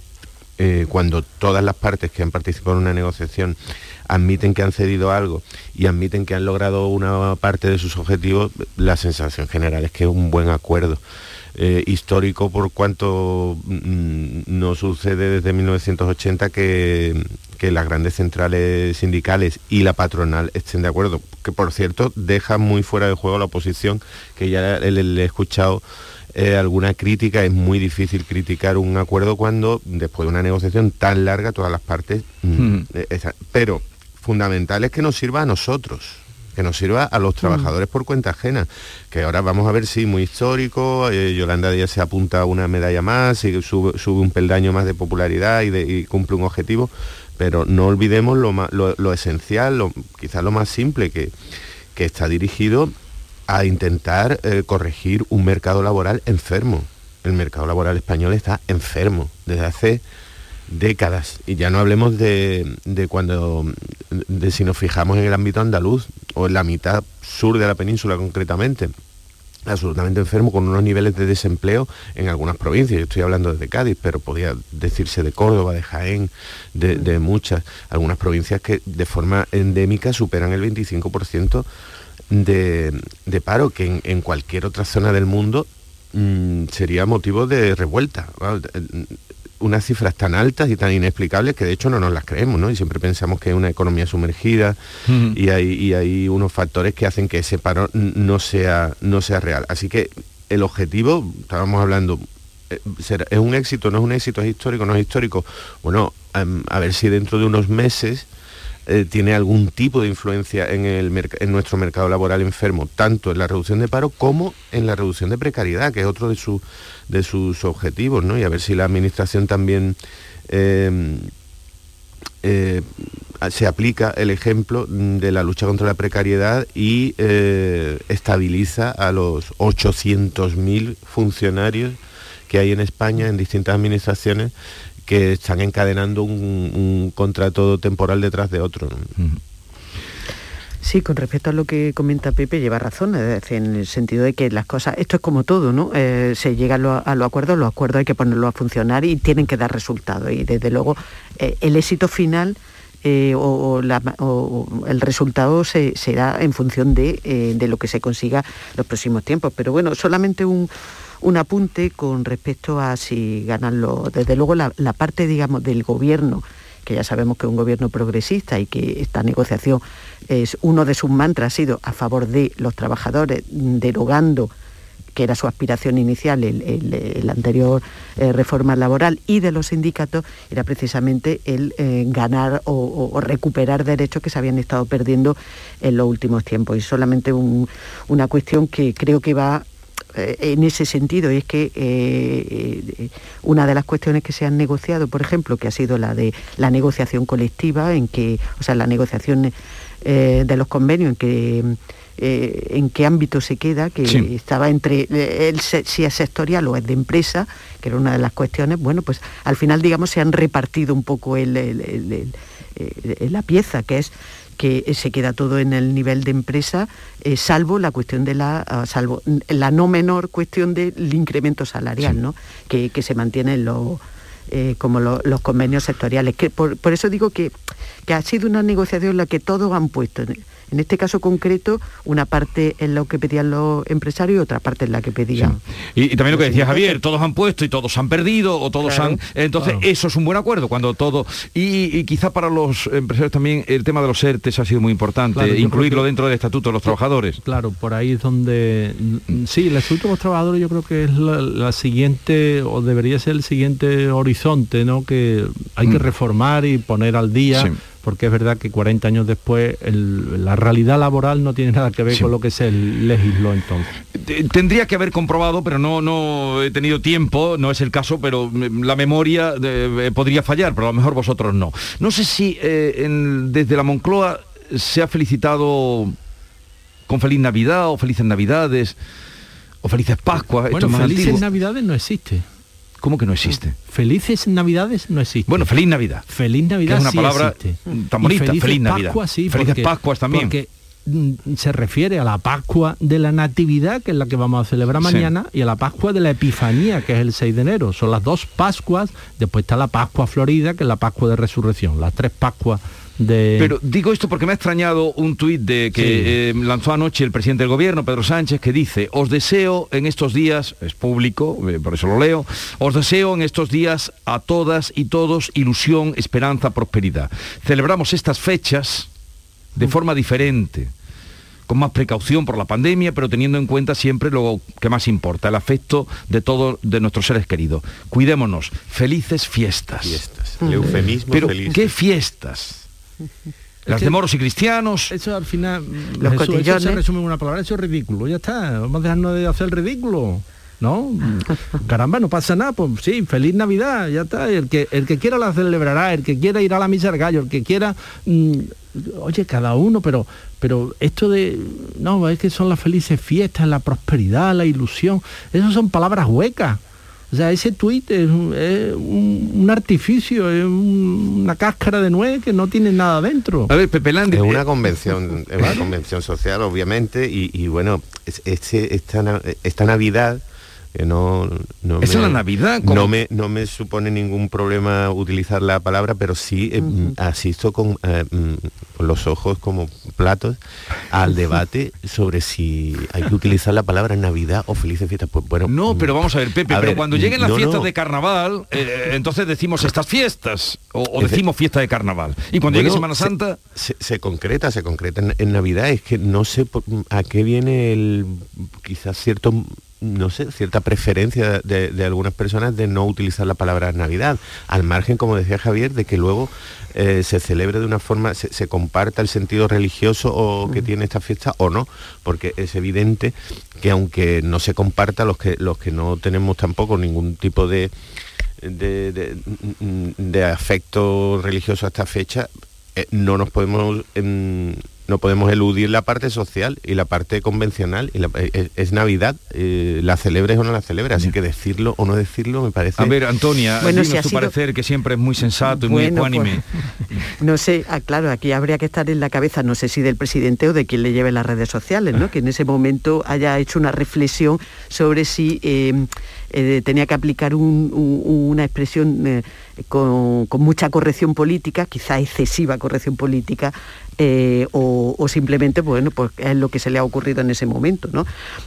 eh, cuando todas las partes que han participado en una negociación admiten que han cedido algo y admiten que han logrado una parte de sus objetivos, la sensación general es que es un buen acuerdo. Eh, histórico por cuanto mm, no sucede desde 1980 que, que las grandes centrales sindicales y la patronal estén de acuerdo, que por cierto deja muy fuera de juego la oposición, que ya le, he escuchado eh, alguna crítica, es muy difícil criticar un acuerdo cuando después de una negociación tan larga todas las partes... Mm, eh, pero fundamental es que nos sirva a nosotros que nos sirva a los mm. trabajadores por cuenta ajena, que ahora vamos a ver si muy histórico, eh, Yolanda Díaz se apunta a una medalla más, y sube, un peldaño más de popularidad y, cumple un objetivo, pero no olvidemos lo, esencial, lo, quizás lo más simple, que, que está dirigido a intentar eh, corregir un mercado laboral enfermo. El mercado laboral español está enfermo desde hace décadas. Y ya no hablemos de, cuando, de si nos fijamos en el ámbito andaluz o en la mitad sur de la península concretamente absolutamente enfermo con unos niveles de desempleo en algunas provincias. Yo estoy hablando de Cádiz, pero podía decirse de Córdoba, de Jaén, de, muchas, algunas provincias que de forma endémica superan el 25% de, paro, que en, cualquier otra zona del mundo mm, sería motivo de revuelta unas cifras tan altas y tan inexplicables que de hecho no nos las creemos, ¿no? Y siempre pensamos que es una economía sumergida y, hay, hay unos factores que hacen que ese paro no sea, no sea real. Así que el objetivo, estábamos hablando, eh, ¿es un éxito? ¿No es un éxito? ¿Es histórico? ¿No es histórico? Bueno, a ver si dentro de unos meses eh, tiene algún tipo de influencia en, el en nuestro mercado laboral enfermo, tanto en la reducción de paro como en la reducción de precariedad, que es otro de, de sus objetivos, ¿no? Y a ver si la Administración también eh, eh, se aplica el ejemplo de la lucha contra la precariedad y estabiliza a los 800.000 funcionarios que hay en España en distintas administraciones que están encadenando un, contrato temporal detrás de otro. Sí, con respecto a lo que comenta Pepe, lleva razón, en el sentido de que las cosas, esto es como todo, ¿no? Eh, se llega a los acuerdos, los acuerdos hay que ponerlos a funcionar y tienen que dar resultados. Y desde luego eh, el éxito final eh, o, el resultado se, será en función de, de lo que se consiga los próximos tiempos. Pero bueno, solamente un un apunte con respecto a si ganan los... Desde luego la, parte, digamos, del gobierno que ya sabemos que es un gobierno progresista y que esta negociación es uno de sus mantras ha sido a favor de los trabajadores, derogando que era su aspiración inicial, el, anterior eh, reforma laboral, y de los sindicatos, era precisamente el eh, ganar o, recuperar derechos que se habían estado perdiendo en los últimos tiempos. Y solamente una cuestión que creo que va en ese sentido, y es que eh, eh, una de las cuestiones que se han negociado, por ejemplo, que ha sido la de la negociación colectiva, en que, o sea, la negociación de los convenios, en que en qué ámbito se queda, que estaba entre el, si es sectorial o es de empresa, que era una de las cuestiones, bueno, pues al final, digamos, se han repartido un poco la pieza, que es que se queda todo en el nivel de empresa, eh, salvo la cuestión de la, ah, salvo la no menor cuestión del incremento salarial, ¿no? Que, se mantiene en los eh, como los convenios sectoriales. Que por, eso digo que, que, ha sido una negociación en la que todos han puesto en este caso concreto, una parte en lo que pedían los empresarios y otra parte en la que pedían. Y, también lo que decía Javier, todos han puesto y todos han perdido o todos han... Entonces, eso es un buen acuerdo cuando todo... Y, quizá para los empresarios también el tema de los ERTES ha sido muy importante, incluirlo dentro del Estatuto de los Trabajadores. Claro, por ahí es donde... Sí, el Estatuto de los Trabajadores yo creo que es la, siguiente, o debería ser el siguiente horizonte, ¿no? Que hay que mm. reformar y poner al día porque es verdad que 40 años después la realidad laboral no tiene nada que ver con lo que se legisló entonces. Tendría que haber comprobado, pero no, no he tenido tiempo, no es el caso, pero la memoria eh, podría fallar, pero a lo mejor vosotros no. No sé si eh, desde la Moncloa se ha felicitado con feliz Navidad o felices Navidades o felices Pascuas. Bueno, felices Navidades no existe. ¿Cómo que no existe? Felices Navidades no existe. Bueno, feliz Navidad. Feliz Navidad. es una palabra tan bonita. Feliz, Navidad. Pascua, sí, Felices Pascuas también. Porque mm, se refiere a la Pascua de la Natividad, que es la que vamos a celebrar Sí. mañana, y a la Pascua de la Epifanía, que es el 6 de enero. Son las dos Pascuas, después está la Pascua Florida, que es la Pascua de Resurrección, las tres Pascuas de... Pero digo esto porque me ha extrañado un tuit de que eh, lanzó anoche el presidente del gobierno, Pedro Sánchez, que dice, os deseo en estos días, es público, eh, por eso lo leo, os deseo en estos días a todas y todos ilusión, esperanza, prosperidad. Celebramos estas fechas de forma diferente con más precaución por la pandemia, pero teniendo en cuenta siempre lo que más importa, el afecto de todos de nuestros seres queridos. Cuidémonos, felices fiestas. Fiestas. El eufemismo Pero feliz. ¿qué fiestas? Las de moros y cristianos. Eso al final, Los Jesús, eso cotillones. se resume en una palabra, eso es ridículo, ya está, vamos a dejarnos de hacer el ridículo. ¿No? <laughs> Caramba, no pasa nada, pues sí, feliz Navidad, ya está. El que, el que quiera la celebrará, el que quiera ir a la misa del gallo, el que quiera. mm, oye, cada uno, pero, pero esto de. No, es que son las felices fiestas, la prosperidad, la ilusión. Esas son palabras huecas. O sea, ese tuit es, un, es un- un artificio, es un- una cáscara de nuez que no tiene nada dentro. A ver, Pepe Landi, Es eh, una convención, es una convención social, obviamente, y, y bueno, es- este, esta, esta Navidad que no, es la Navidad, ¿cómo? no me no me supone ningún problema utilizar la palabra pero sí eh, mm, asisto con, eh, mm, con los ojos como platos al debate sobre si hay que utilizar la palabra Navidad o felices fiestas pues bueno No, pero vamos a ver, Pepe, A pero ver, cuando lleguen las no, fiestas no. de carnaval, eh, entonces decimos estas fiestas, o, decimos fiesta de carnaval. Y cuando llegue Semana se- Santa, se, se concreta, se concreta en, en Navidad. Es que no sé por- a qué viene el quizás cierto no sé, cierta preferencia de, de algunas personas de no utilizar la palabra Navidad, al margen, como decía Javier, de que luego eh, se celebre de una forma, se, se comparta el sentido religioso o que tiene esta fiesta o no, porque es evidente que aunque no se comparta, los que, los que no tenemos tampoco ningún tipo de, de, de- de afecto religioso a esta fecha, eh, no nos podemos em, no podemos eludir la parte social y la parte convencional y la- eh, es, es Navidad eh, la celebres o no la celebres así que decirlo o no decirlo me parece a ver, Antonia, Bueno, dinos si tu sido- parecer, que siempre es muy sensato y muy Bueno, ecuánime. <laughs> No sé, ah, claro, aquí habría que estar en la cabeza, no sé si del presidente o de quien le lleve las redes sociales, ¿no? Que en ese momento haya hecho una reflexión sobre si eh, eh, tenía que aplicar un- un- una expresión eh, con, con mucha corrección política, quizá excesiva corrección política, eh, o, o simplemente, bueno, pues es lo que se le ha ocurrido en ese momento, ¿no?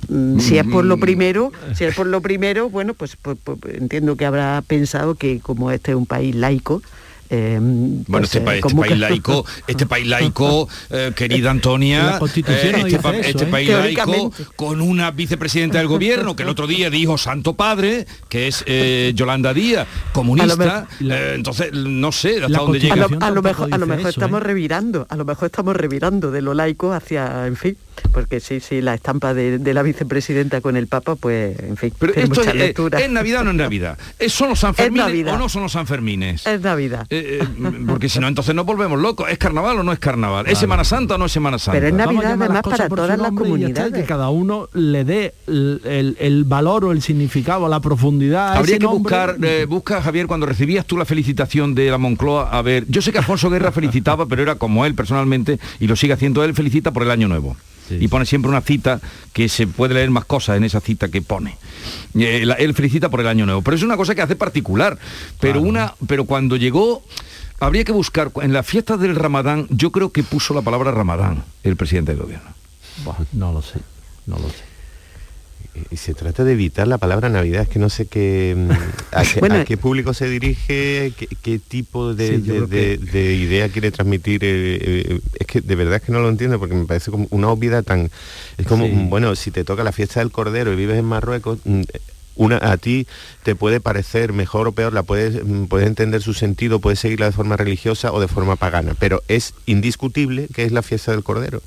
Mm, Si es por lo Mm. primero, si es por lo primero, bueno, pues, pues- pues entiendo que habrá pensado que como este es un país laico, eh, Bueno, pues, este, eh, pa- este país que- laico, este país laico, <laughs> eh, querida Antonia, no este, dice pa- eso, este ¿eh? país laico con una vicepresidenta del gobierno que el otro día dijo Santo Padre, que es eh, Yolanda Díaz, comunista, eh, entonces no sé hasta La dónde a llega. lo, a lo tampoco mejor, a lo mejor eso, estamos ¿eh? revirando, a lo mejor estamos revirando de lo laico hacia, en fin, porque sí, sí, la estampa de, de la vicepresidenta con el Papa, pues, en fin, Pero tiene esto es, muchas eh, lecturas. ¿es Navidad o no es Navidad? ¿Es- ¿Son los Sanfermines o no son los Sanfermines? Es Navidad. Eh, eh, porque si no, entonces nos volvemos locos. ¿Es carnaval o no es carnaval? ¿Es Semana Santa o no es Semana Santa? Pero es Navidad además para todas las comunidades. que cada uno le dé el, el- el valor o el significado, la profundidad. Habría que nombre. buscar, eh, busca Javier, cuando recibías tú la felicitación de la Moncloa, a ver, yo sé que Alfonso Guerra felicitaba, <laughs> pero era como él personalmente, y lo sigue haciendo él, felicita por el año nuevo. Y pone siempre una cita que se puede leer más cosas en esa cita que pone. Eh, la- él felicita por el año nuevo. Pero es una cosa que hace particular. Pero una, pero cuando llegó, habría que buscar, en las fiestas del Ramadán, yo creo que puso la palabra Ramadán el presidente del gobierno. No lo sé, no lo sé. Y se trata de evitar la palabra Navidad, es que no sé qué, mm, <laughs> a, qué, Bueno, a qué público se dirige, qué, qué tipo de, Sí, que- de- de idea quiere transmitir. eh, eh, es que de verdad es que no lo entiendo, porque me parece como una obviedad tan... Es como, Sí. bueno, si te toca la fiesta del Cordero y vives en Marruecos... mm, una, a ti te puede parecer mejor o peor, la puedes, mm, puedes entender su sentido, puedes seguirla de forma religiosa o de forma pagana, pero es indiscutible que es la fiesta del Cordero.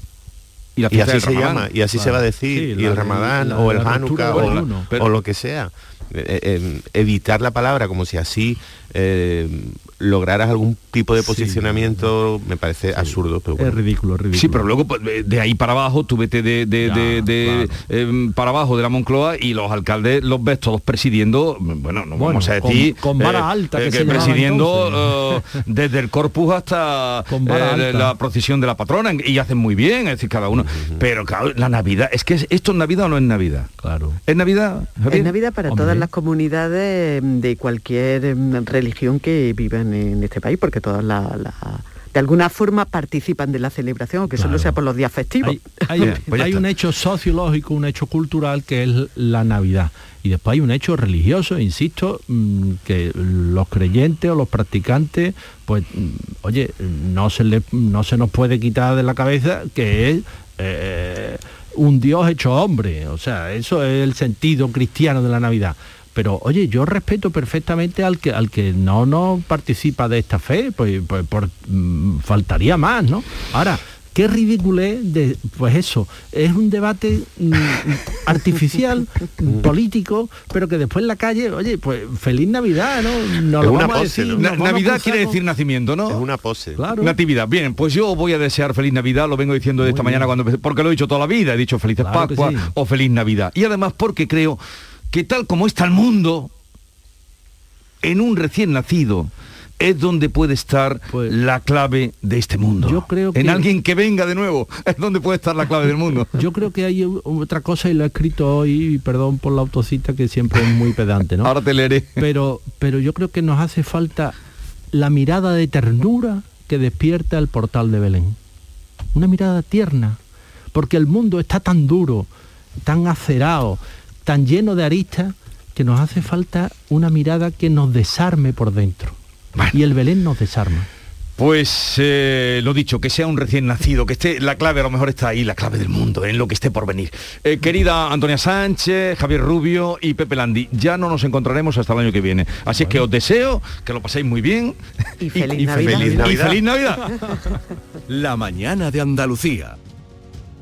Y, la Y fiesta así se Ramadán. llama, y así se va a decir, Sí, y el Ramadán la- o el Hanukkah o, o lo que sea. Eh, eh, evitar la palabra como si así eh, lograras algún tipo de posicionamiento me parece absurdo. Pero Es ridículo. Sí, pero luego pues, de ahí para abajo, tú vete de, de- de- de, em, para abajo de la Moncloa y los alcaldes los ves todos presidiendo, bueno, no Bueno, vamos a con- decir... con vara alta, que se llamaba presidiendo eh, desde el corpus hasta vara eh, alta. la procesión de la patrona y hacen muy bien, es decir, cada uno. Pero claro, la Navidad, es que es- esto es Navidad o no es Navidad. Claro. ¿Es Navidad? Javier? Es Navidad para todas las comunidades mm, de cualquier mm, religión que vivan en este país, porque todas la, la- de alguna forma participan de la celebración, aunque solo sea por los días festivos. Hay, hay <laughs> un hecho sociológico, un hecho cultural que es la Navidad. Y después hay un hecho religioso, insisto, mm, que los creyentes o los practicantes, pues, mm, oye, no se, le, no se nos puede quitar de la cabeza que es eh, un Dios hecho hombre. O sea, eso es el sentido cristiano de la Navidad. Pero oye, yo respeto perfectamente al que al que no no participa de esta fe, pues, pues por, mm, faltaría más, ¿no? Ahora, qué ridiculez de pues eso, es un debate mm, <laughs> artificial, político, pero que después en la calle, oye, pues feliz Navidad, ¿no? No Es lo una vamos a pose, decir, ¿no? nos Navidad quiere con- decir nacimiento, ¿no? Es una pose. Claro. Natividad. Bien, pues yo voy a desear feliz Navidad, lo vengo diciendo de esta mañana cuando empecé, porque lo he dicho toda la vida, he dicho felices Claro sí. o feliz Navidad. Y además porque creo que tal como está el mundo, en un recién nacido, es donde puede estar la clave de este mundo. Yo creo En que- alguien que venga de nuevo, <laughs> es donde puede estar la clave del mundo. Yo creo que hay otra cosa y lo he escrito hoy, y perdón por la autocita que siempre es muy pedante, ¿no? <laughs> Ahora te leeré. Pero, pero yo creo que nos hace falta la mirada de ternura que despierta el portal de Belén. Una mirada tierna, porque el mundo está tan duro, tan acerado, tan lleno de aristas, que nos hace falta una mirada que nos desarme por dentro. Y el Belén nos desarma. Pues eh, lo dicho, que sea un recién nacido, que esté, la clave a lo mejor está ahí, la clave del mundo, en lo que esté por venir. Eh, querida Antonia Sánchez, Javier Rubio y Pepe Landi, ya no nos encontraremos hasta el año que viene. Así es que os deseo que lo paséis muy bien. Y feliz <laughs> fe- Navidad. feliz y feliz <laughs> Navidad. La mañana de Andalucía.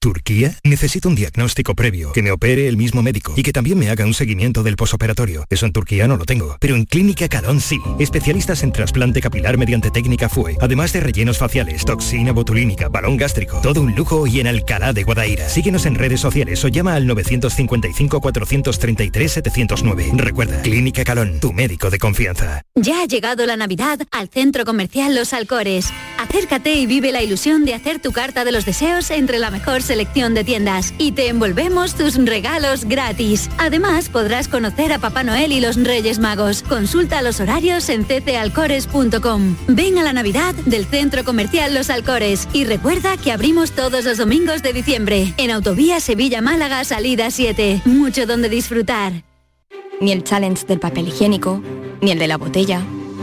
¿Turquía? Necesito un diagnóstico previo, que me opere el mismo médico y que también me haga un seguimiento del posoperatorio. Eso en Turquía no lo tengo, pero en Clínica Calón sí. Especialistas en trasplante capilar mediante técnica FUE, además de rellenos faciales, toxina botulínica, balón gástrico, todo un lujo y en Alcalá de Guadaira. Síguenos en redes sociales o llama al 955-433-709. Recuerda, Clínica Calón, tu médico de confianza. Ya ha llegado la Navidad al Centro Comercial Los Alcores. Acércate y vive la ilusión de hacer tu carta de los deseos entre la mejor selección de tiendas y te envolvemos tus regalos gratis. Además, podrás conocer a Papá Noel y los Reyes Magos. Consulta los horarios en ccalcores.com. Ven a la Navidad del Centro Comercial Los Alcores y recuerda que abrimos todos los domingos de diciembre en Autovía Sevilla-Málaga, salida 7. Mucho donde disfrutar. Ni el challenge del papel higiénico, ni el de la botella.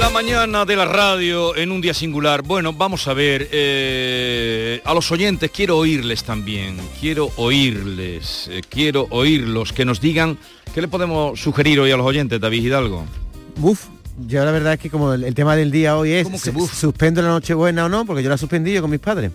La mañana de la radio en un día singular. Bueno, vamos a ver, eh, a los oyentes quiero oírles también, quiero oírles, eh, quiero oírlos, que nos digan qué le podemos sugerir hoy a los oyentes, David Hidalgo. Buf, yo la verdad es que como el, el tema del día hoy es ¿Cómo que suspendo la Nochebuena o no, porque yo la suspendí yo con mis padres.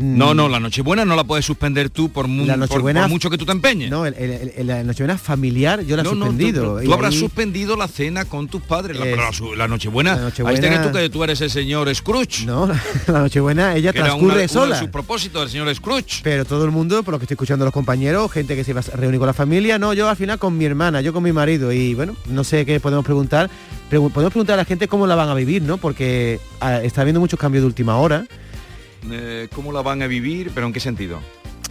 No, no, la Nochebuena no la puedes suspender tú por, mu- Mm. La por- Nochebuena- por mucho que tú te empeñes. No, el- el- el- la Nochebuena familiar yo la he No, no, tú- suspendido. tú, habrás ahí- suspendido la cena con tus padres. La, pero la la Nochebuena, Nochebuena- ahí tienes tú que tú eres el señor Scrooge. No, <laughs> la Nochebuena ella que era transcurre una- uno sola. de sus propósitos del señor Scrooge. Pero todo el mundo, por lo que estoy escuchando a los compañeros, gente que se va a reunir con la familia, no, yo al final con mi hermana, yo con mi marido. Y bueno, no sé qué podemos preguntar. Pregu- podemos preguntar a la gente cómo la van a vivir, ¿no? Porque ah, está habiendo muchos cambios de última hora. Eh, ¿Cómo la van a vivir? ¿Pero en qué sentido?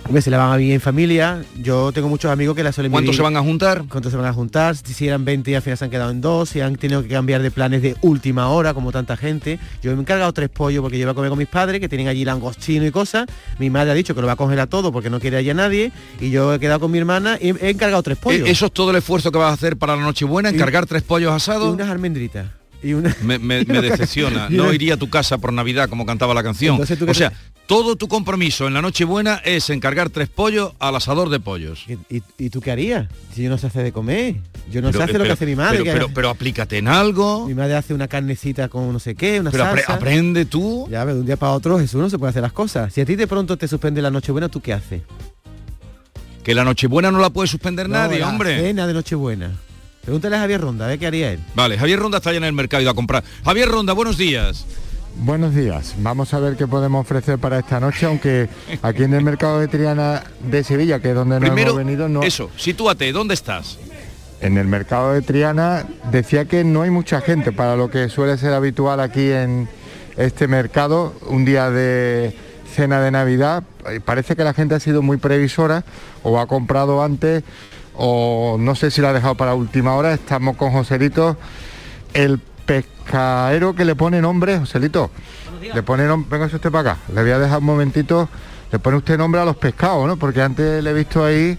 Hombre, se la van a vivir en familia. Yo tengo muchos amigos que la suelen ¿Cuántos vivir- se van a juntar? ¿Cuántos se van a juntar? Si eran 20 y al final se han quedado en dos, si han tenido que cambiar de planes de última hora, como tanta gente. Yo me he encargado tres pollos porque yo iba a comer con mis padres, que tienen allí langostino y cosas. Mi madre ha dicho que lo va a congelar todo porque no quiere allá nadie. Y yo he quedado con mi hermana y he encargado tres pollos. Eh, ¿Eso es todo el esfuerzo que vas a hacer para la Nochebuena? ¿Encargar tres pollos y asados? unas almendritas. Y una... Me, me- <laughs> me decepciona. No iría a tu casa por Navidad como cantaba la canción. Entonces, ¿tú qué O sea, todo tu compromiso en la Nochebuena es encargar tres pollos al asador de pollos. ¿Y, y- y tú qué harías? Si yo no se hace de comer. Yo no Pero, sé hacer eh, lo que hace mi madre. Pero, pero, pero aplícate en algo. mi madre hace una carnecita con no sé qué, una Pero apre- salsa. aprende tú. Ya, de un día para otro Jesús no se puede hacer las cosas. Si a ti de pronto te suspende la Nochebuena, ¿tú qué haces? Que la Nochebuena no la puede suspender No, nadie, la hombre. Cena de Nochebuena. Pregúntale a Javier Ronda, a ver qué haría él. Vale, Javier Ronda está ya en el mercado y va a comprar. Javier Ronda, buenos días. Buenos días. Vamos a ver qué podemos ofrecer para esta noche, aunque <laughs> aquí en el mercado de Triana de Sevilla, que es donde nos Primero, hemos venido, no. eso, sitúate, ¿dónde estás? En el mercado de Triana decía que no hay mucha gente para lo que suele ser habitual aquí en este mercado, un día de cena de Navidad. Parece que la gente ha sido muy previsora o ha comprado antes o no sé si la ha dejado para última hora. Estamos con Joselito, el pescaero que le pone nombre, Joselito. Le pone nombre, venga usted para acá. Le voy a dejar un momentito. Le pone usted nombre a los pescados, ¿no? Porque antes le he visto ahí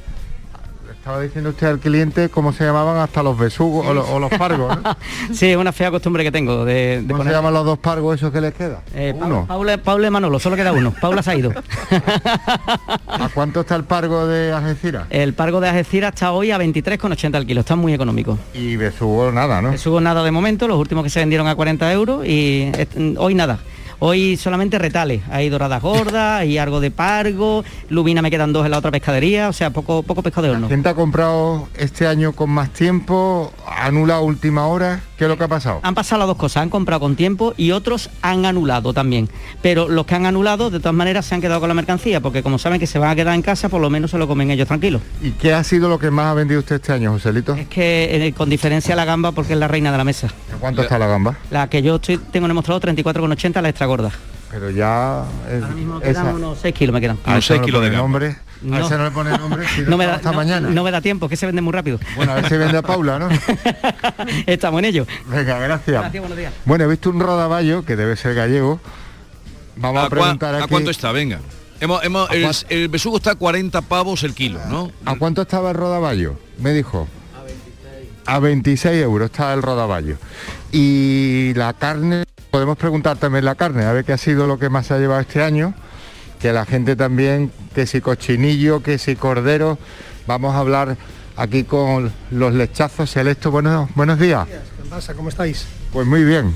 estaba diciendo usted al cliente cómo se llamaban hasta los besugos o, los- o los pargos, ¿no? <laughs> Sí, es una fea costumbre que tengo de, de ¿Cómo se llaman los dos pargos esos que les queda? Eh, Uno. Paula, Paula y Manolo, solo queda uno. Paula se ha ido. <laughs> ¿A cuánto está el pargo de Algeciras? El pargo de Algeciras está hoy a 23,80 al kilo, está muy económico. Y besugo nada, ¿no? Subo nada de momento, los últimos que se vendieron a 40 euros y hoy nada. Hoy solamente retales, hay doradas gordas, <laughs> hay algo de pargo, lubina me quedan dos en la otra pescadería, o sea, poco, poco pescado de horno. ¿Quién te ha comprado este año con más tiempo? ¿Anula última hora? ¿Qué es lo que ha pasado? Han pasado las dos cosas, han comprado con tiempo y otros han anulado también. Pero los que han anulado, de todas maneras, se han quedado con la mercancía, porque como saben que se van a quedar en casa, por lo menos se lo comen ellos tranquilos. ¿Y qué ha sido lo que más ha vendido usted este año, Joselito? Es que eh, con diferencia la gamba, porque es la reina de la mesa. ¿A cuánto está la gamba? La que yo estoy, tengo en el mostrador 34,80, la extra gorda. Pero ya... es- Quedan esa- unos 6 kilos me quedan. A ese no le pone nombre. A No. ese no le pone nombre. Si <laughs> No me, da, hasta no- mañana. no me da tiempo, que se vende muy rápido. Bueno, a ver si vende a Paula, ¿no? <laughs> Estamos en ello. Venga, gracias. Gracias, buenos días. Bueno, he visto un rodaballo que debe ser gallego. Vamos a, ¿A, preguntar a aquí. cuánto está? Venga. Hemos- hemos- ¿A el, el besugo está a 40 pavos el kilo, ¿no? ¿A cuánto estaba el rodaballo? Me dijo. A 26 euros está el rodaballo. Y la carne, podemos preguntar también la carne, a ver qué ha sido lo que más se ha llevado este año. Que la gente también, que si cochinillo, que si cordero. Vamos a hablar aquí con los lechazos selectos. Buenos, buenos días. ¿Qué pasa? ¿Cómo estáis? Pues muy bien.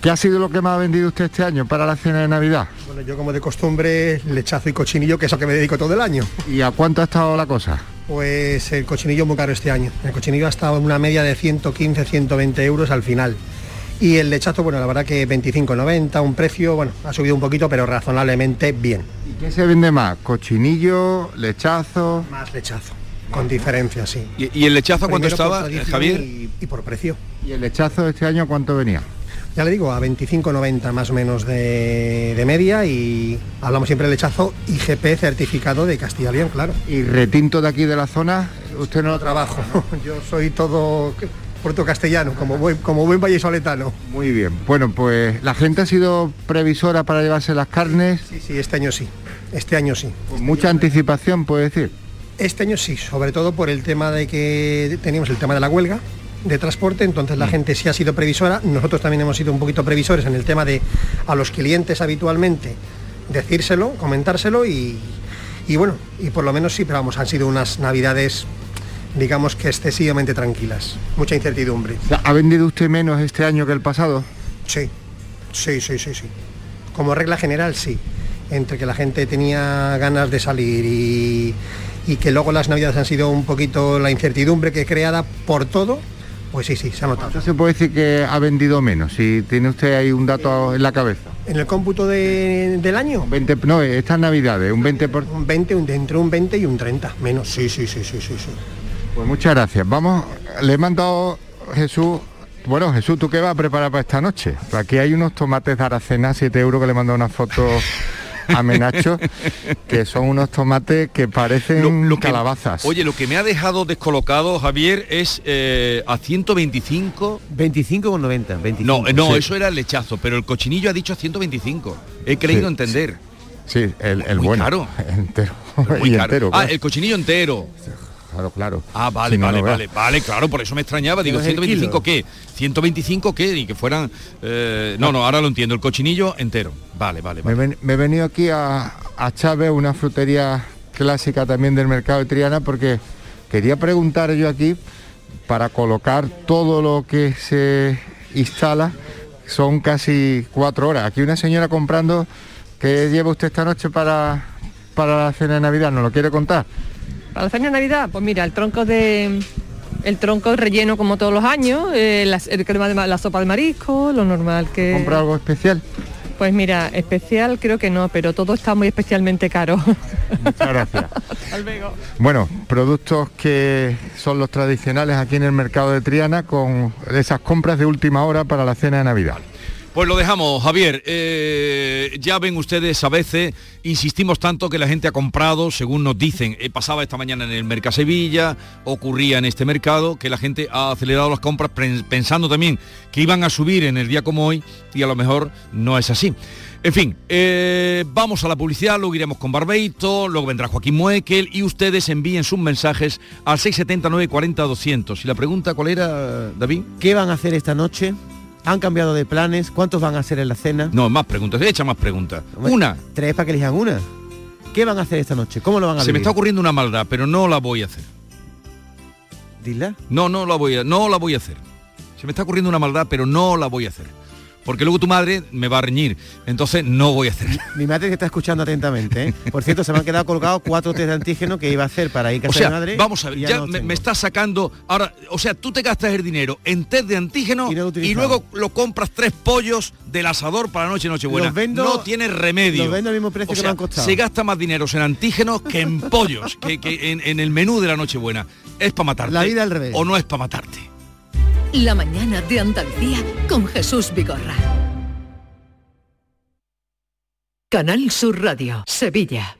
¿Qué ha sido lo que más ha vendido usted este año para la cena de Navidad? Bueno, yo como de costumbre, lechazo y cochinillo, que es a lo que me dedico todo el año. ¿Y a cuánto ha estado la cosa? Pues el cochinillo muy caro este año. El cochinillo ha estado en una media de 115, 120 euros al final. Y el lechazo, bueno, la verdad que 25,90, un precio, bueno, ha subido un poquito, pero razonablemente bien. ¿Y qué se vende más? ¿Cochinillo, lechazo? Más lechazo, con diferencia, sí. ¿Y, y el lechazo cuánto estaba, Javier? Y, y por precio. ¿Y el lechazo este año cuánto venía? Ya le digo, a 25,90 más o menos de, de media y hablamos siempre de lechazo IGP certificado de Castilla y León, claro. ¿Y retinto de aquí de la zona? Usted no lo trabajo. <laughs> Yo soy todo puerto castellano, como buen, como buen vallesoletano. Muy bien. Bueno, pues la gente ha sido previsora para llevarse las carnes. Sí, sí, este año sí. Este año sí. Con mucha anticipación, puede decir. Este año sí, sobre todo por el tema de que teníamos el tema de la huelga de transporte, entonces la gente sí ha sido previsora, nosotros también hemos sido un poquito previsores en el tema de a los clientes habitualmente decírselo, comentárselo y, y bueno, y por lo menos sí, pero vamos, han sido unas navidades digamos que excesivamente tranquilas, mucha incertidumbre. ¿Ha vendido usted menos este año que el pasado? Sí, sí, sí, sí, sí. Como regla general, sí. Entre que la gente tenía ganas de salir y, y que luego las navidades han sido un poquito la incertidumbre que creada por todo, pues sí, sí, se ha notado. Entonces se puede decir que ha vendido menos, si tiene usted ahí un dato en la cabeza. ¿En el cómputo de- del año? 20, no, estas navidades, un 20 por... Un 20, un- entre un 20 y un 30, menos, sí, sí, sí, sí, sí. sí. Pues muchas gracias. Vamos, le he mandado Jesús. Bueno, Jesús, ¿tú qué vas a preparar para esta noche? Aquí hay unos tomates de Aracena, 7 euros, que le he mandado una foto a Menacho, que son unos tomates que parecen Lo calabazas. Oye, lo que me ha dejado descolocado, Javier, es eh, a 125... 25 con 90, 25. No, eh, no, Sí. eso era el lechazo, pero el cochinillo ha dicho a 125. He creído Sí, entender. Sí, el, el Muy bueno. caro. <laughs> Entero. Muy y caro. entero. Ah, claro. el cochinillo entero. Claro, claro. Ah, vale, Si no, vale, no vale, vale, claro, por eso me extrañaba. Digo, Pero es el 125 qué, 125 qué, y que fueran. eh, no, no, ahora lo entiendo, el cochinillo entero. Vale, vale, Me, vale. ven- me he venido aquí a, a Chávez, una frutería clásica también del mercado de Triana, porque quería preguntar yo aquí, para colocar todo lo que se instala, son casi cuatro horas. Aquí una señora comprando, ¿qué lleva usted esta noche para, para la cena de Navidad? ¿Nos lo quiere contar? Para la cena de Navidad, pues mira, el tronco de el tronco relleno como todos los años, eh, las- el crema de la sopa de marisco, lo normal que. ¿Compra algo especial? Pues mira, especial creo que no, pero todo está muy especialmente caro. Muchas gracias. <laughs> Hasta luego. Bueno, productos que son los tradicionales aquí en el mercado de Triana con esas compras de última hora para la cena de Navidad. Pues lo dejamos, Javier. Eh, ya ven ustedes, a veces insistimos tanto que la gente ha comprado, según nos dicen, eh, pasaba esta mañana en el Mercado Sevilla, ocurría en este mercado, que la gente ha acelerado las compras pen- pensando también que iban a subir en el día como hoy y a lo mejor no es así. En fin, eh, vamos a la publicidad, luego iremos con Barbeito, luego vendrá Joaquín Muekel y ustedes envíen sus mensajes al 679 40 200. Y la pregunta, ¿cuál era, David? ¿Qué van a hacer esta noche? ¿Han cambiado de planes? ¿Cuántos van a hacer en la cena? No, más preguntas, echa más preguntas. Una. Tres para que elijan una. ¿Qué van a hacer esta noche? ¿Cómo lo van a Se me está ocurriendo una maldad, pero no la voy a hacer. Dila. No, no la voy a, no la voy a hacer. Se me está ocurriendo una maldad, pero no la voy a hacer. Porque luego tu madre me va a reñir. Entonces no voy a hacer. Mi madre te está escuchando atentamente. ¿eh? Por cierto, se me han quedado colgados cuatro test de antígeno que iba a hacer para ir a O casa sea, de madre. vamos a ver, ya no me, estás sacando. Ahora, o sea, tú te gastas el dinero en test de antígeno y, luego lo compras tres pollos del asador para la noche Nochebuena. Los vendo- no tiene remedio. los vendo al mismo precio O que me sea, han costado. Se gasta más dinero en antígenos que en pollos, que, que en, en el menú de la Nochebuena. Es para matarte. La vida al revés. O no es para matarte. La mañana de Andalucía con Jesús Vigorra. Canal Sur Radio, Sevilla.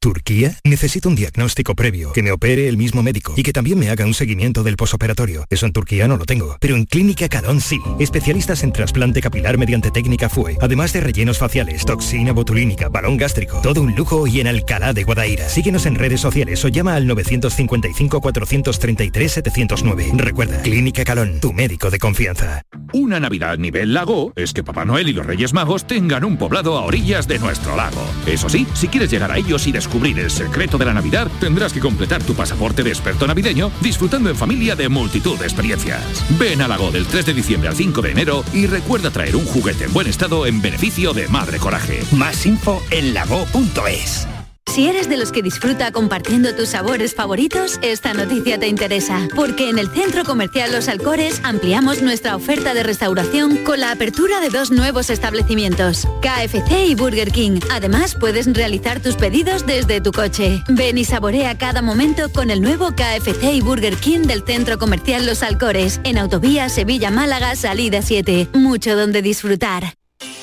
¿Turquía? Necesito un diagnóstico previo, que me opere el mismo médico y que también me haga un seguimiento del posoperatorio. Eso en Turquía no lo tengo, pero en Clínica Calón sí. Especialistas en trasplante capilar mediante técnica FUE, además de rellenos faciales, toxina botulínica, balón gástrico, todo un lujo y en Alcalá de Guadaira. Síguenos en redes sociales o llama al 955-433-709. Recuerda, Clínica Calón, tu médico de confianza. Una Navidad nivel lago es que Papá Noel y los Reyes Magos tengan un poblado a orillas de nuestro lago. Eso sí, si quieres llegar a ellos y descubrir el secreto de la Navidad, tendrás que completar tu pasaporte de experto navideño disfrutando en familia de multitud de experiencias. Ven a Lago del 3 de diciembre al 5 de enero y recuerda traer un juguete en buen estado en beneficio de Madre Coraje. Más info en lago.es. Si eres de los que disfruta compartiendo tus sabores favoritos, esta noticia te interesa, porque en el Centro Comercial Los Alcores ampliamos nuestra oferta de restauración con la apertura de dos nuevos establecimientos, KFC y Burger King. Además, puedes realizar tus pedidos desde tu coche. Ven y saborea cada momento con el nuevo KFC y Burger King del Centro Comercial Los Alcores, en Autovía Sevilla-Málaga, salida 7. Mucho donde disfrutar.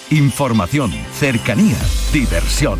Información, cercanía, diversión.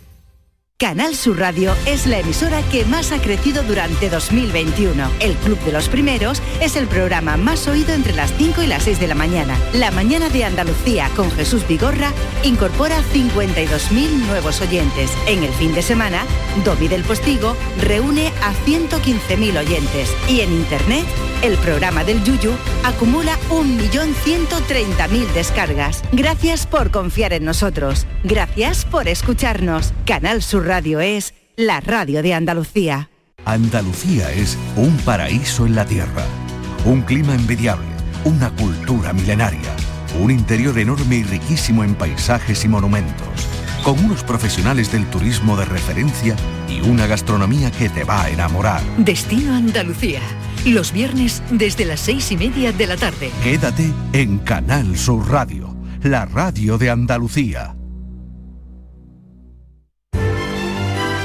Canal Sur Radio es la emisora que más ha crecido durante 2021. El Club de los Primeros es el programa más oído entre las 5 y las 6 de la mañana. La mañana de Andalucía con Jesús Vigorra incorpora 52.000 nuevos oyentes. En el fin de semana, Domi del Postigo reúne a 115.000 oyentes. Y en Internet, el programa del Yuyu acumula 1.130.000 descargas. Gracias por confiar en nosotros. Gracias por escucharnos. Canal Sur Radio es la radio de Andalucía. Andalucía es un paraíso en la tierra, un clima envidiable, una cultura milenaria, un interior enorme y riquísimo en paisajes y monumentos, con unos profesionales del turismo de referencia y una gastronomía que te va a enamorar. Destino Andalucía. Los viernes desde las seis y media de la tarde. Quédate en Canal Sur Radio, la radio de Andalucía.